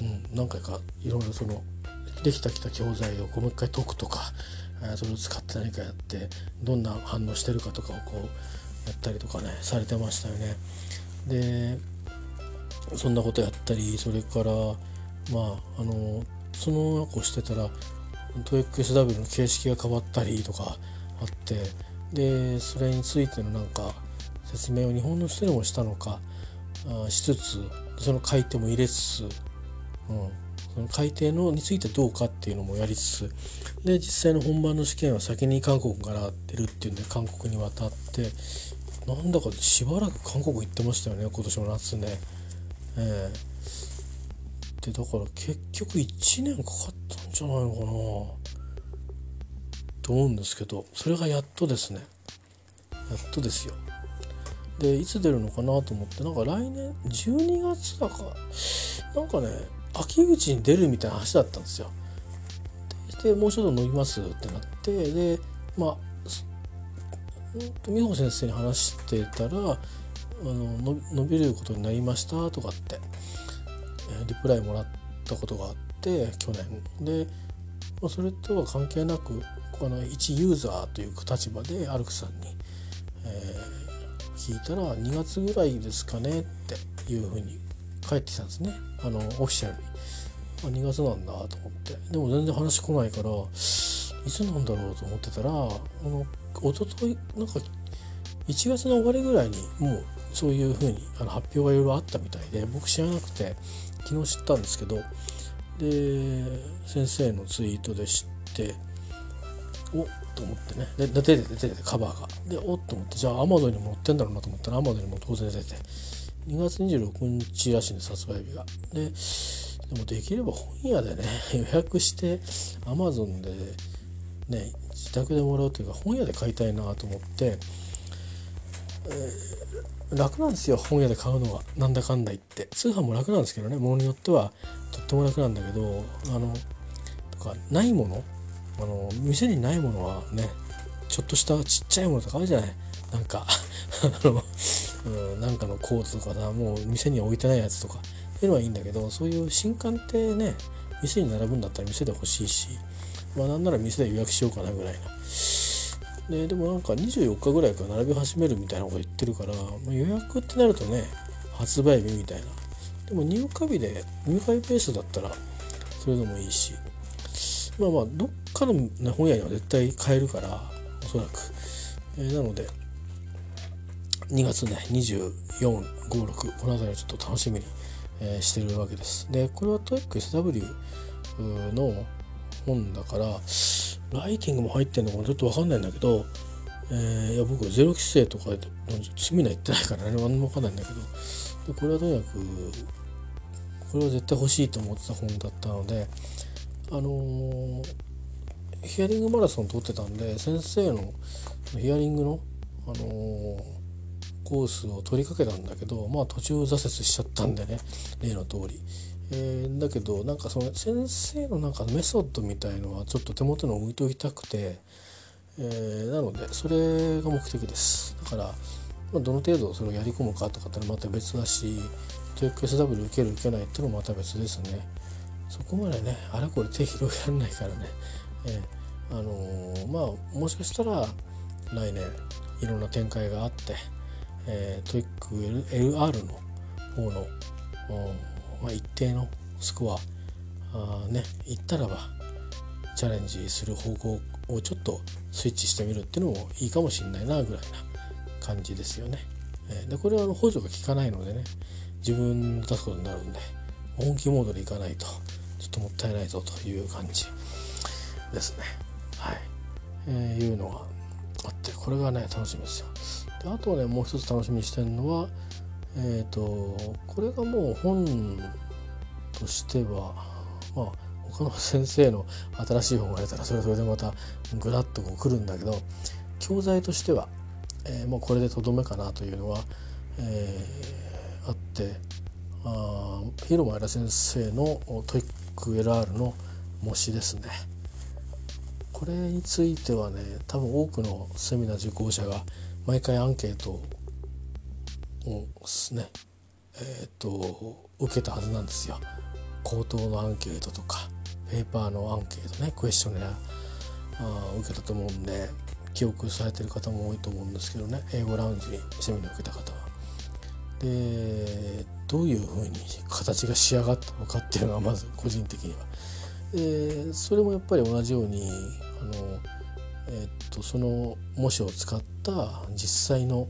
[SPEAKER 1] うん何回かいろいろそのできたきた教材をこうもう一回解くとかそれを使って何かやってどんな反応してるかとかをこうやったりとかねされてましたよね。でそんなことやったりそれからまああのその子してたら TOEICSW の形式が変わったりとかあってでそれについてのなんか説明を日本の人にもしたのかあしつつその書いても入れつつ、うん、その改定のについてどうかっていうのもやりつつで実際の本番の試験は先に韓国から出るっていうんで韓国に渡ってなんだかしばらく韓国行ってましたよね今年の夏ね。えー、でだから結局1年かかったんじゃないのかなと思うんですけどそれがやっとですねやっとですよ。でいつ出るのかなと思ってなんか来年12月だかなんかね秋口に出るみたいな話だったんですよ。でもうちょっと伸びますってなってでまあ美穂先生に話してたらあの伸びることになりましたとかってリプライもらったことがあって去年。で、まあ、それとは関係なくこの一ユーザーという立場でアルクさんに、えー、聞いたら2月ぐらいですかねっていうふうに帰ってきたんですね。あのオフィシャルに。あ2月なんだと思って。でも全然話来ないからいつなんだろうと思ってたらあの一昨日なんか1月の終わりぐらいにもうそういうふうにあの発表がいろいろあったみたいで僕知らなくて昨日知ったんですけどで先生のツイートで知っておっと思ってね。で出て出て出てカバーが。でおっと思ってじゃあアマゾンにも載ってんだろうなと思ったらアマゾンにも当然出て2月26日らしいんです発売日が。ででもできれば本屋でね予約してアマゾンでね自宅でもらうというか本屋で買いたいなと思って、えー、楽なんですよ本屋で買うのは。なんだかんだ言って。通販も楽なんですけどねものによっては。とっても楽なんだけどあのとかないもの。あの店にないものはねちょっとしたちっちゃいものとかあるじゃない。なんか *laughs* あの、うん、なんかのコードとかさもう店に置いてないやつとか。っていうのはいいんだけどそういう新刊ってね店に並ぶんだったら店で欲しいし。まあなんなら店で予約しようかなぐらいな。ででもなんか24日ぐらいから並び始めるみたいなこと言ってるから、まあ、予約ってなるとね発売日みたいなでも入荷日で入荷ペースだったらそれでもいいしまあまあどっかの、ね、本屋には絶対買えるからおそらく、えー、なので2月ね2456この辺りをちょっと楽しみにえー、してるわけです。でこれは TOEIC-SW の本だからライティングも入ってんのかちょっと分かんないんだけど、えー、いや僕ゼロ規制とか罪な言ってないから何も分かんないんだけどでこれはとにかくこれは絶対欲しいと思ってた本だったのであのー、ヒアリングマラソン通ってたんで先生のヒアリングの、あのー、コースを取りかけたんだけどまあ途中挫折しちゃったんでね例の通り。えー、だけどなんかその先生のなんかメソッドみたいのはちょっと手元に置いておきたくて、えー、なのでそれが目的です。だから、まあ、どの程度それをやり込むかとかってまた別だし TOEIC-SW 受ける受けないってのもまた別ですね。そこまでねあれこれ手広げられないからね、えー、あのー、まあもしかしたら来年いろんな展開があって、えー、TOEIC-LR の方のうんまあ、一定のスコアあねいったらばチャレンジする方向をちょっとスイッチしてみるっていうのもいいかもしれないなぐらいな感じですよね。でこれは補助が効かないのでね自分で出すことになるんで本気モードでいかないとちょっともったいないぞという感じですね。はい、えー、いうのがあってこれがね楽しみですよ。であとはねもう一つ楽しみにしてるのはえっ、ー、とこれがもう本としてはまあ他の先生の新しい本が出たらそれはそれでまたぐらっとこう来るんだけど教材としては、えー、もうこれでとどめかなというのは、えー、あってあ広間先生のトイック LR の模試ですね。これについてはね多分多くのセミナー受講者が毎回アンケートをねえっ、ー、と受けたはずなんですよ。口頭のアンケートとかペーパーのアンケートねクエスチョネアあ受けたと思うんで記憶されてる方も多いと思うんですけどね英語ラウンジにセミナー受けた方は。でどういうふうに形が仕上がったのかっていうのがまず個人的には。でそれもやっぱり同じようにあの、えっとその模試を使った実際の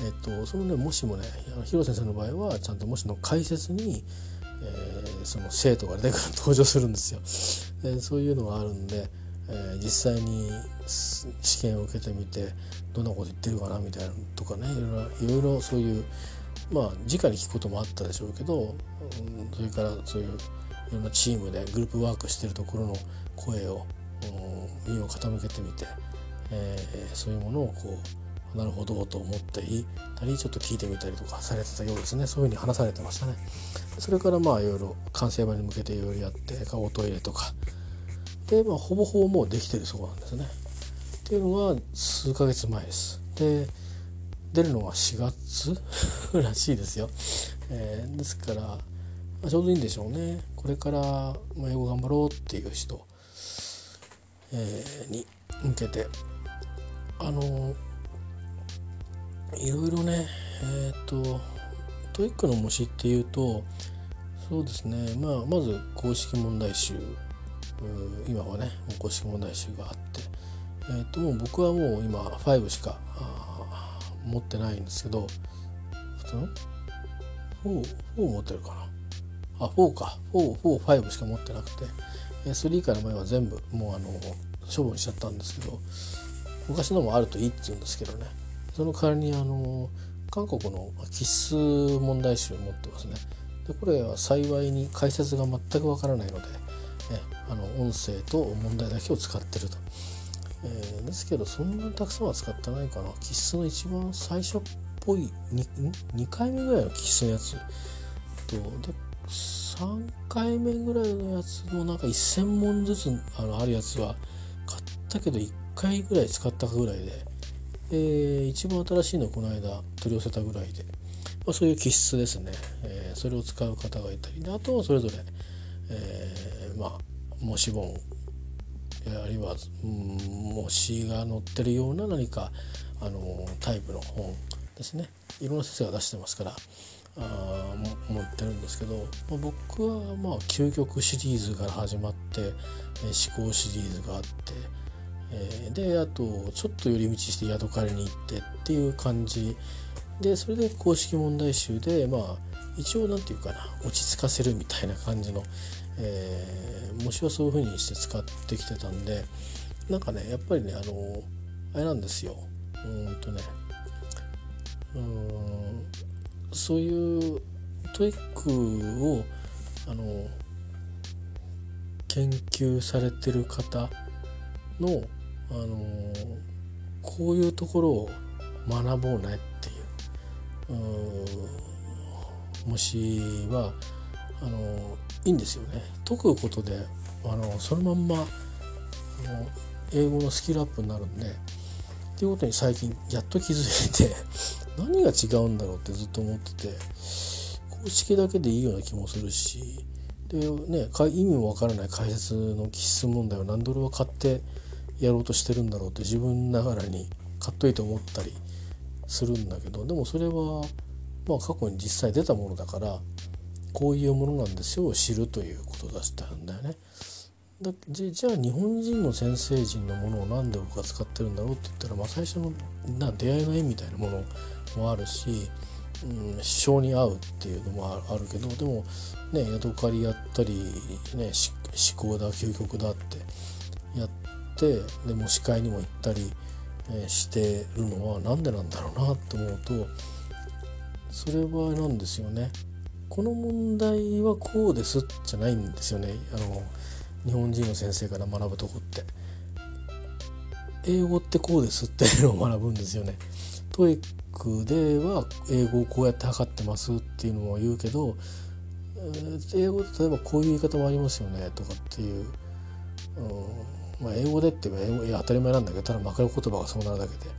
[SPEAKER 1] えっと、そのねもしもね広瀬先生の場合はちゃんともしの解説に、えー、その生徒が出てくる登場するんですよ。でそういうのがあるんで、えー、実際に試験を受けてみてどんなこと言ってるかなみたいなとかねいろいろいろいろそういうまあ直に聞くこともあったでしょうけど、うん、それからそういういろんなチームでグループワークしてるところの声を耳を傾けてみて、えー、そういうものをこうなるほどと思っていたりちょっと聞いてみたりとかされてたようですね。そういうふうに話されてましたね。それからまあいろいろ完成版に向けていろいろやって顔トイレとか。でまあほぼほぼもうできてるそうなんですね。っていうのが数ヶ月前です。で出るのは4月 *laughs* らしいですよ、えー、ですから、まあ、ちょうどいいんでしょうね。これから、ま、英語頑張ろうっていう人、えー、に向けて。あのいろいろねえっ、ー、と TOEIC の模試っていうとそうですね、まあ、まず公式問題集今はね公式問題集があって、えー、ともう僕はもう今5しか持ってないんですけど普通の？4, 4持ってるかな？あ4か。445しか持ってなくて3から前は全部もうあの処分しちゃったんですけど昔のもあるといいって言うんですけどね。その代わりにあの韓国の必須問題集を持ってますね。でこれは幸いに解説が全くわからないので、えあの音声と問題だけを使ってると。えー、ですけどそんなにたくさんは使ってないかな。必須の一番最初っぽい 2, 2回目ぐらいの必須のやつとで3回目ぐらいのやつもなんか1,000問ずつあのあるやつは買ったけど1回ぐらい使ったぐらいで。えー、一番新しいのこの間取り寄せたぐらいで、まあ、そういう気質ですね、えー、それを使う方がいたりあとはそれぞれ、えー、まあ模試本あるいは、うん、模試が載ってるような何かあのタイプの本ですね。いろんな先生が出してますからあ持ってるんですけど、まあ、僕はまあ究極シリーズから始まって、えー、思考シリーズがあってえ、であとちょっと寄り道して宿借りに行ってっていう感じ。でそれで公式問題集でまあ一応何て言うかな落ち着かせるみたいな感じの、えー、模試はそういう風にして使ってきてたんでなんかねやっぱりねあのあれなんですよ。うんとねうんそういう TOEIC をあの研究されてる方のあのこういうところを学ぼうねっていう。模試はあのいいんですよね。解くことであのそのまんまあの英語のスキルアップになるんでっていうことに最近やっと気づいて *laughs* 何が違うんだろうってずっと思ってて公式だけでいいような気もするしでね意味もわからない解説の気質問題を何で俺は買ってやろうとしてるんだろうって自分ながらに買っといて思ったりするんだけどでもそれはまあ過去に実際出たものだからこういうものなんですよを知るということだったんだよね。だじゃあ日本人の先生人のものを何で僕が使ってるんだろうって言ったら、まあ、最初のな出会いの絵みたいなものもあるし、うん、性に合うっていうのもあるけどでもねヤドカリやったり、ね、思考だ究極だってやってでも司会にも行ったり、してるのは何でなんだろうなって思うとそれはなんですよね。この問題はこうですじゃないんですよね。あの日本人の先生から学ぶとこって英語ってこうですっていうのを学ぶんですよね。 TOEIC では英語をこうやって測ってますっていうのを言うけど英語で例えばこういう言い方もありますよねとかっていう、うんまあ、英語でって言えば英語いや当たり前なんだけどただ枕言葉がそうなるだけで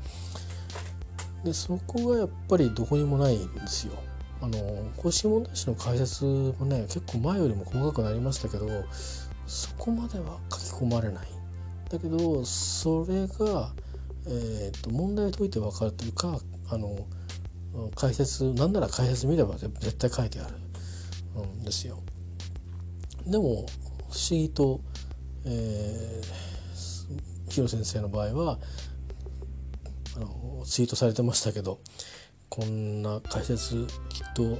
[SPEAKER 1] でそこがやっぱりどこにもないんですよ。あの公式問題集の解説もね結構前よりも細かくなりましたけどそこまでは書き込まれないだけどそれが、えーと、問題解いて分かるというかあの解説なんなら解説見れば絶対書いてあるんですよ。でも不思議と、えー、ヒロ先生の場合はあのツイートされてましたけどこんな解説きっと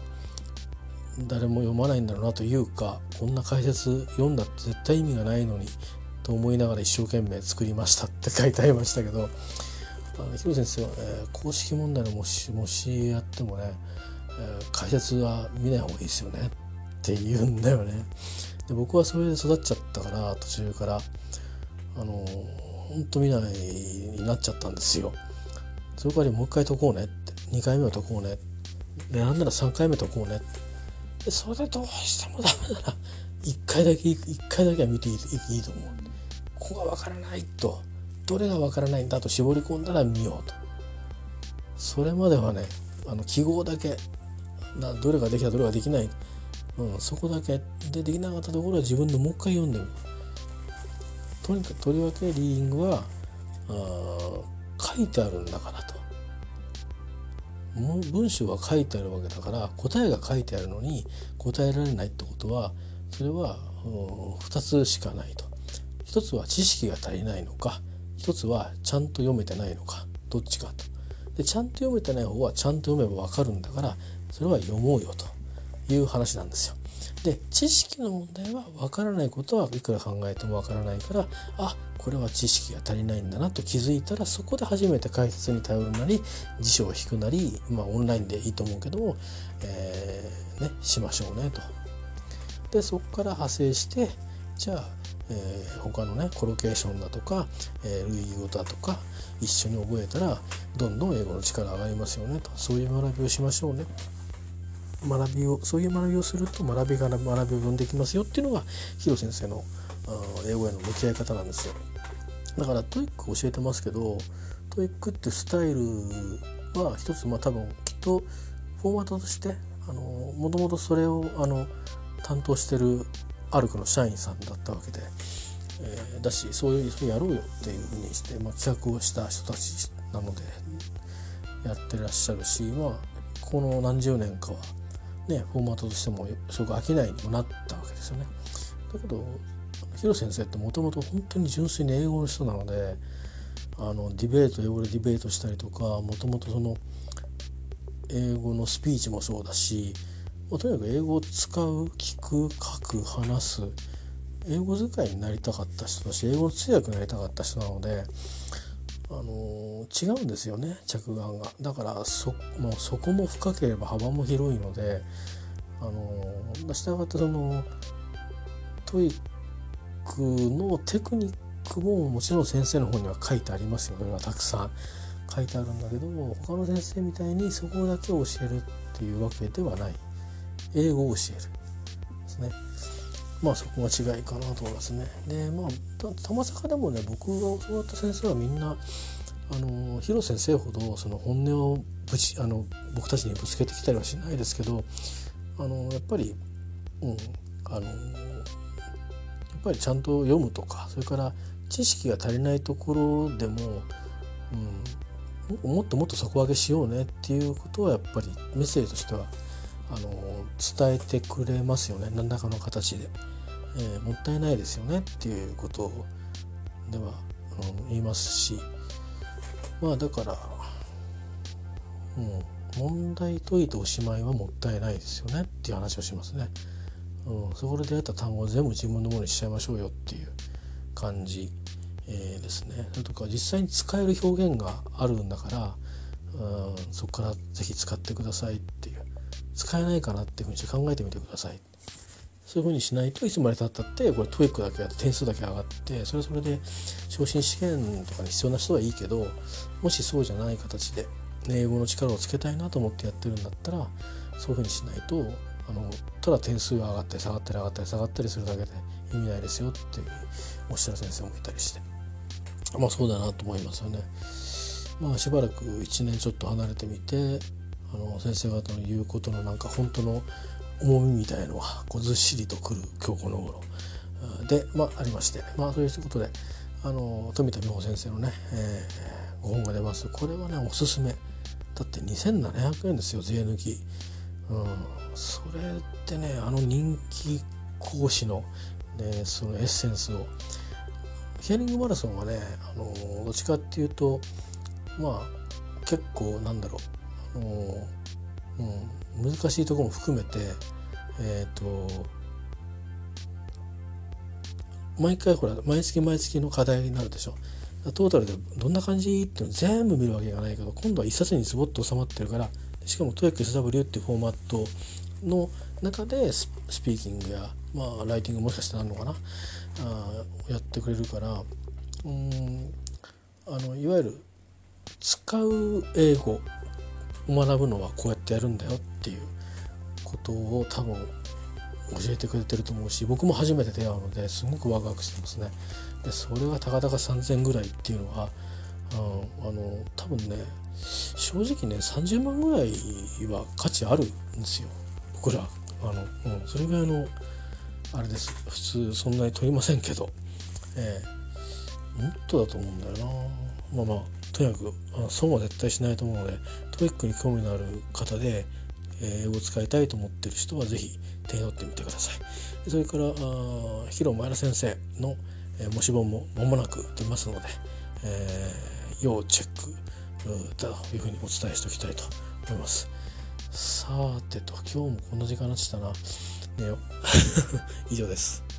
[SPEAKER 1] 誰も読まないんだろうなというかこんな解説読んだって絶対意味がないのにと思いながら一生懸命作りましたって書いてありましたけどあの広先生は、えー、公式問題のもしもしやってもね、えー、解説は見ない方がいいですよねって言うんだよね。で僕はそれで育っちゃったから途中からあの本当見ないになっちゃったんですよ。それからもう一回解こうねって。2回目は解こうね。でなんなら3回目解こうねって。でそれでどうしてもダメなら1回だけ1回だけは見ていいいいと思う。ここがわからないと。どれがわからないんだと。絞り込んだら見ようと。それまではねあの記号だけなどれができたどれができない、うん、そこだけ。でできなかったところは自分でもう一回読んでみる。とにかくとりわけリーディングは書いてあるんだからと。文章が書いてあるわけだから答えが書いてあるのに答えられないってことはそれは2つしかないと。1つは知識が足りないのか1つはちゃんと読めてないのかどっちかと。でちゃんと読めてない方はちゃんと読めば分かるんだからそれは読もうよという話なんですよ。で知識の問題は分からないことはいくら考えても分からないからあこれは知識が足りないんだなと気づいたらそこで初めて解説に頼るなり辞書を引くなりまあオンラインでいいと思うけども、えー、ね、しましょうねと。でそこから派生してじゃあ、えー、他のねコロケーションだとか、えー、類語だとか一緒に覚えたらどんどん英語の力上がりますよねとそういう学びをしましょうね。学びをそういう学びをすると学びが学びを生んできますよっていうのがヒロ先生の英語への向き合い方なんですよ。だから TOEIC教えてますけど TOEICってスタイルは一つまあ多分きっとフォーマットとしてもともとそれをあの担当してるアルクの社員さんだったわけで、えー、だしそういうそうにやろうよっていうふうにして、まあ、企画をした人たちなのでやってらっしゃるしまあこの何十年かはねフォーマットとしてもすごく飽きないにもなったわけですよね。だけどヒロ先生ってもともと本当に純粋に英語の人なのであのディベート英語でディベートしたりとかもともとその英語のスピーチもそうだし、とにかく英語を使う聞く書く話す英語使いになりたかった人だし英語の通訳になりたかった人なので、あの、違うんですよね着眼が。だからそ,、まあ、そこも深ければ幅も広いので、あの、したがってその TOEIC のテクニックももちろん先生の方には書いてありますよそれはたくさん書いてあるんだけども他の先生みたいにそこだけを教えるっていうわけではない。英語を教える。ですね。まあそこが違いかなと思いますね。でまあたまさかでもね僕が教わった先生はみんなあのヒロ先生ほどその本音をぶちあの僕たちにぶつけてきたりはしないですけどあのやっぱりうんあのやっぱりちゃんと読むとかそれから知識が足りないところでも、うん、もっともっと底上げしようねっていうことはやっぱりメッセージとしてはあの伝えてくれますよね。何らかの形で、えー、もったいないですよねっていうことでは、うん、言いますしまあだから、うん、問題解いておしまいはもったいないですよねっていう話をしますね。うん、そこで出会った単語を全部自分のものにしちゃいましょうよっていう感じ、えー、ですね。それとか実際に使える表現があるんだから、うん、そこから是非使ってくださいっていう。使えないかなっていうふうにして考えてみてください。そういうふうにしないといつまでたったってこれ TOEIC だけやって点数だけ上がってそれはそれで昇進試験とかに必要な人はいいけどもしそうじゃない形で英語の力をつけたいなと思ってやってるんだったらそういうふうにしないとあのただ点数が上がったり下がったり上がったり下がったりするだけで意味ないですよっていうおっしゃる先生もいたりしてまあそうだなと思いますよね。まあしばらく1年ちょっと離れてみてあの先生方の言うことのなんか本当の重みみたいのはこうずっしりとくる今日この頃。で、まあ、ありまして。まあそういうことであの富田美穂先生のね、えー、ご本が出ます。これはねおすすめ。だって2700円ですよ税抜き。うん、それってねあの人気講師の、ね、そのエッセンスを。ヒアリングマラソンはねあのどっちかっていうとまあ結構なんだろう、あのうん、難しいところも含めてえっ、ー、と毎回ほら毎月毎月の課題になるでしょ。トータルでどんな感じっていうの全部見るわけがないけど今度は一冊にズボッと収まってるからしかも TOEICSW っていうフォーマットの中でスピーキングや、まあ、ライティングもしかしてあるのかなあやってくれるからうんあのいわゆる使う英語学ぶのはこうやってやるんだよっていうことを多分教えてくれてると思うし僕も初めて出会うのですごくワクワクしてますね。でそれがたかだか3,000ぐらいっていうのはあの多分ね正直ね30万ぐらいは価値あるんですよ。僕ら。あの、うん、それぐらいのあれです。普通そんなに取りませんけど、えー、もっとだと思うんだよな。まあまあとにかく損は絶対しないと思うので TOEIC に興味のある方で英語を使いたいと思ってる人は是非手に取ってみてくださいそれからヒロ前田先生の、え、模試本も間もなく出ますので、えー、要チェックだというふうにお伝えしておきたいと思います。さてと今日もこんな時間になってたな寝よ *laughs* 以上です。